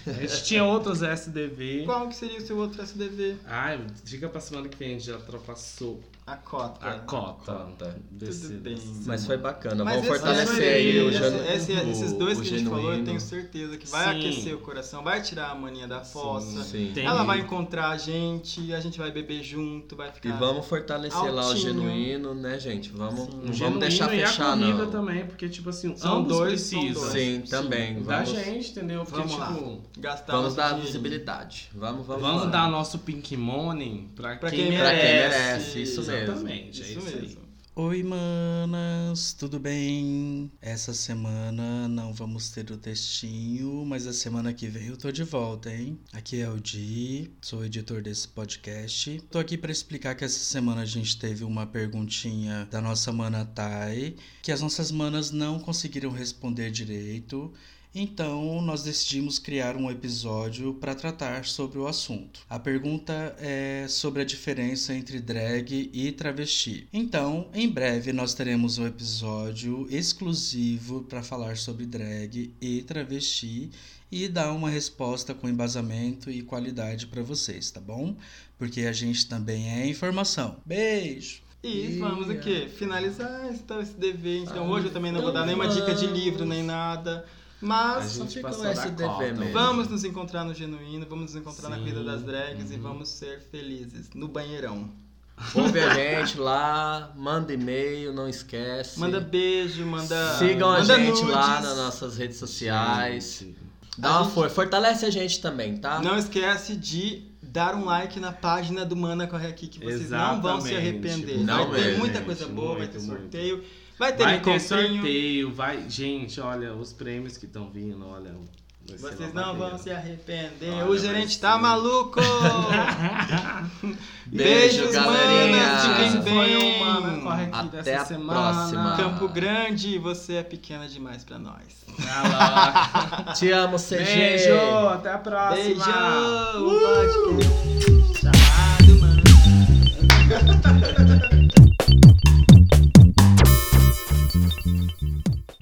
A gente tinha outros SDV. Qual que seria o seu outro SDV? Ai, diga pra semana que vem, a gente já ultrapassou A cota. a cota. cota. desse- Tudo bem. Mas foi bacana. Mas Vamos fortalecer aí o, esse- o- esses dois o que a gente falou, eu genuíno. tenho certeza que vai Sim. aquecer o coração, vai tirar a mania da fossa. Sim. Tem- Ela vai encontrar a gente, a gente vai beber junto, vai E ficar. vamos fortalecer lá o Altinho. genuíno, né, gente? Vamos, Sim. não vamos deixar e fechar, a corrida não. também, porque, tipo assim, São ambos dois, são precisam. dois. Sim, também. Da Vamos, gente, entendeu? Porque, Vamos lá. tipo, gastar vamos dar dinheirinho. visibilidade. Vamos, vamos. vamos lá. dar nosso pink money pra, Pra quem, quem Pra quem merece. merece, isso mesmo. Exatamente, é Isso isso aí. mesmo. Oi, manas, tudo bem? Essa semana não vamos ter o textinho, mas a semana que vem eu tô de volta, hein? Aqui é o Di, sou editor desse podcast. Tô aqui para explicar que essa semana a gente teve uma perguntinha da nossa mana Thay, que as nossas manas não conseguiram responder direito. Então, nós decidimos criar um episódio para tratar sobre o assunto. A pergunta é sobre a diferença entre drag e travesti. Então, em breve nós teremos um episódio exclusivo para falar sobre drag e travesti e dar uma resposta com embasamento e qualidade para vocês, tá bom? Porque a gente também é informação. Beijo! E vamos o quê? Finalizar então, esse dever. Então Ah, hoje eu também não vou então dar nenhuma dica de livro nem nada. A Mas gente fica SDV mesmo. vamos nos encontrar no Genuíno, vamos nos encontrar na Sim. Corrida das Drags e Uhum. vamos ser felizes no banheirão. Ouve a gente lá, manda e-mail, não esquece. Manda beijo, manda. Sigam a manda gente nudes. lá nas nossas redes sociais. Gente, Dá A uma gente- força. Fortalece a gente também, tá? Não esquece de dar um like na página do Mana Corre Aqui, que vocês não vão se Exatamente. arrepender. Não vai ter mesmo, muita gente, coisa boa, vai ter muito. Vai ter, vai ter sorteio, vai. Gente, olha, os prêmios que estão vindo, olha. Vocês não vão se arrepender. Olha, o gerente tá maluco! Beijo, Beijos, manas! Fiquem bem! Humana, corre aqui Até dessa semana. Próxima. Campo Grande, você é pequena demais pra nós. Tá Te amo, CG! Beijo! Até a próxima! Beijo! Uh! Mano!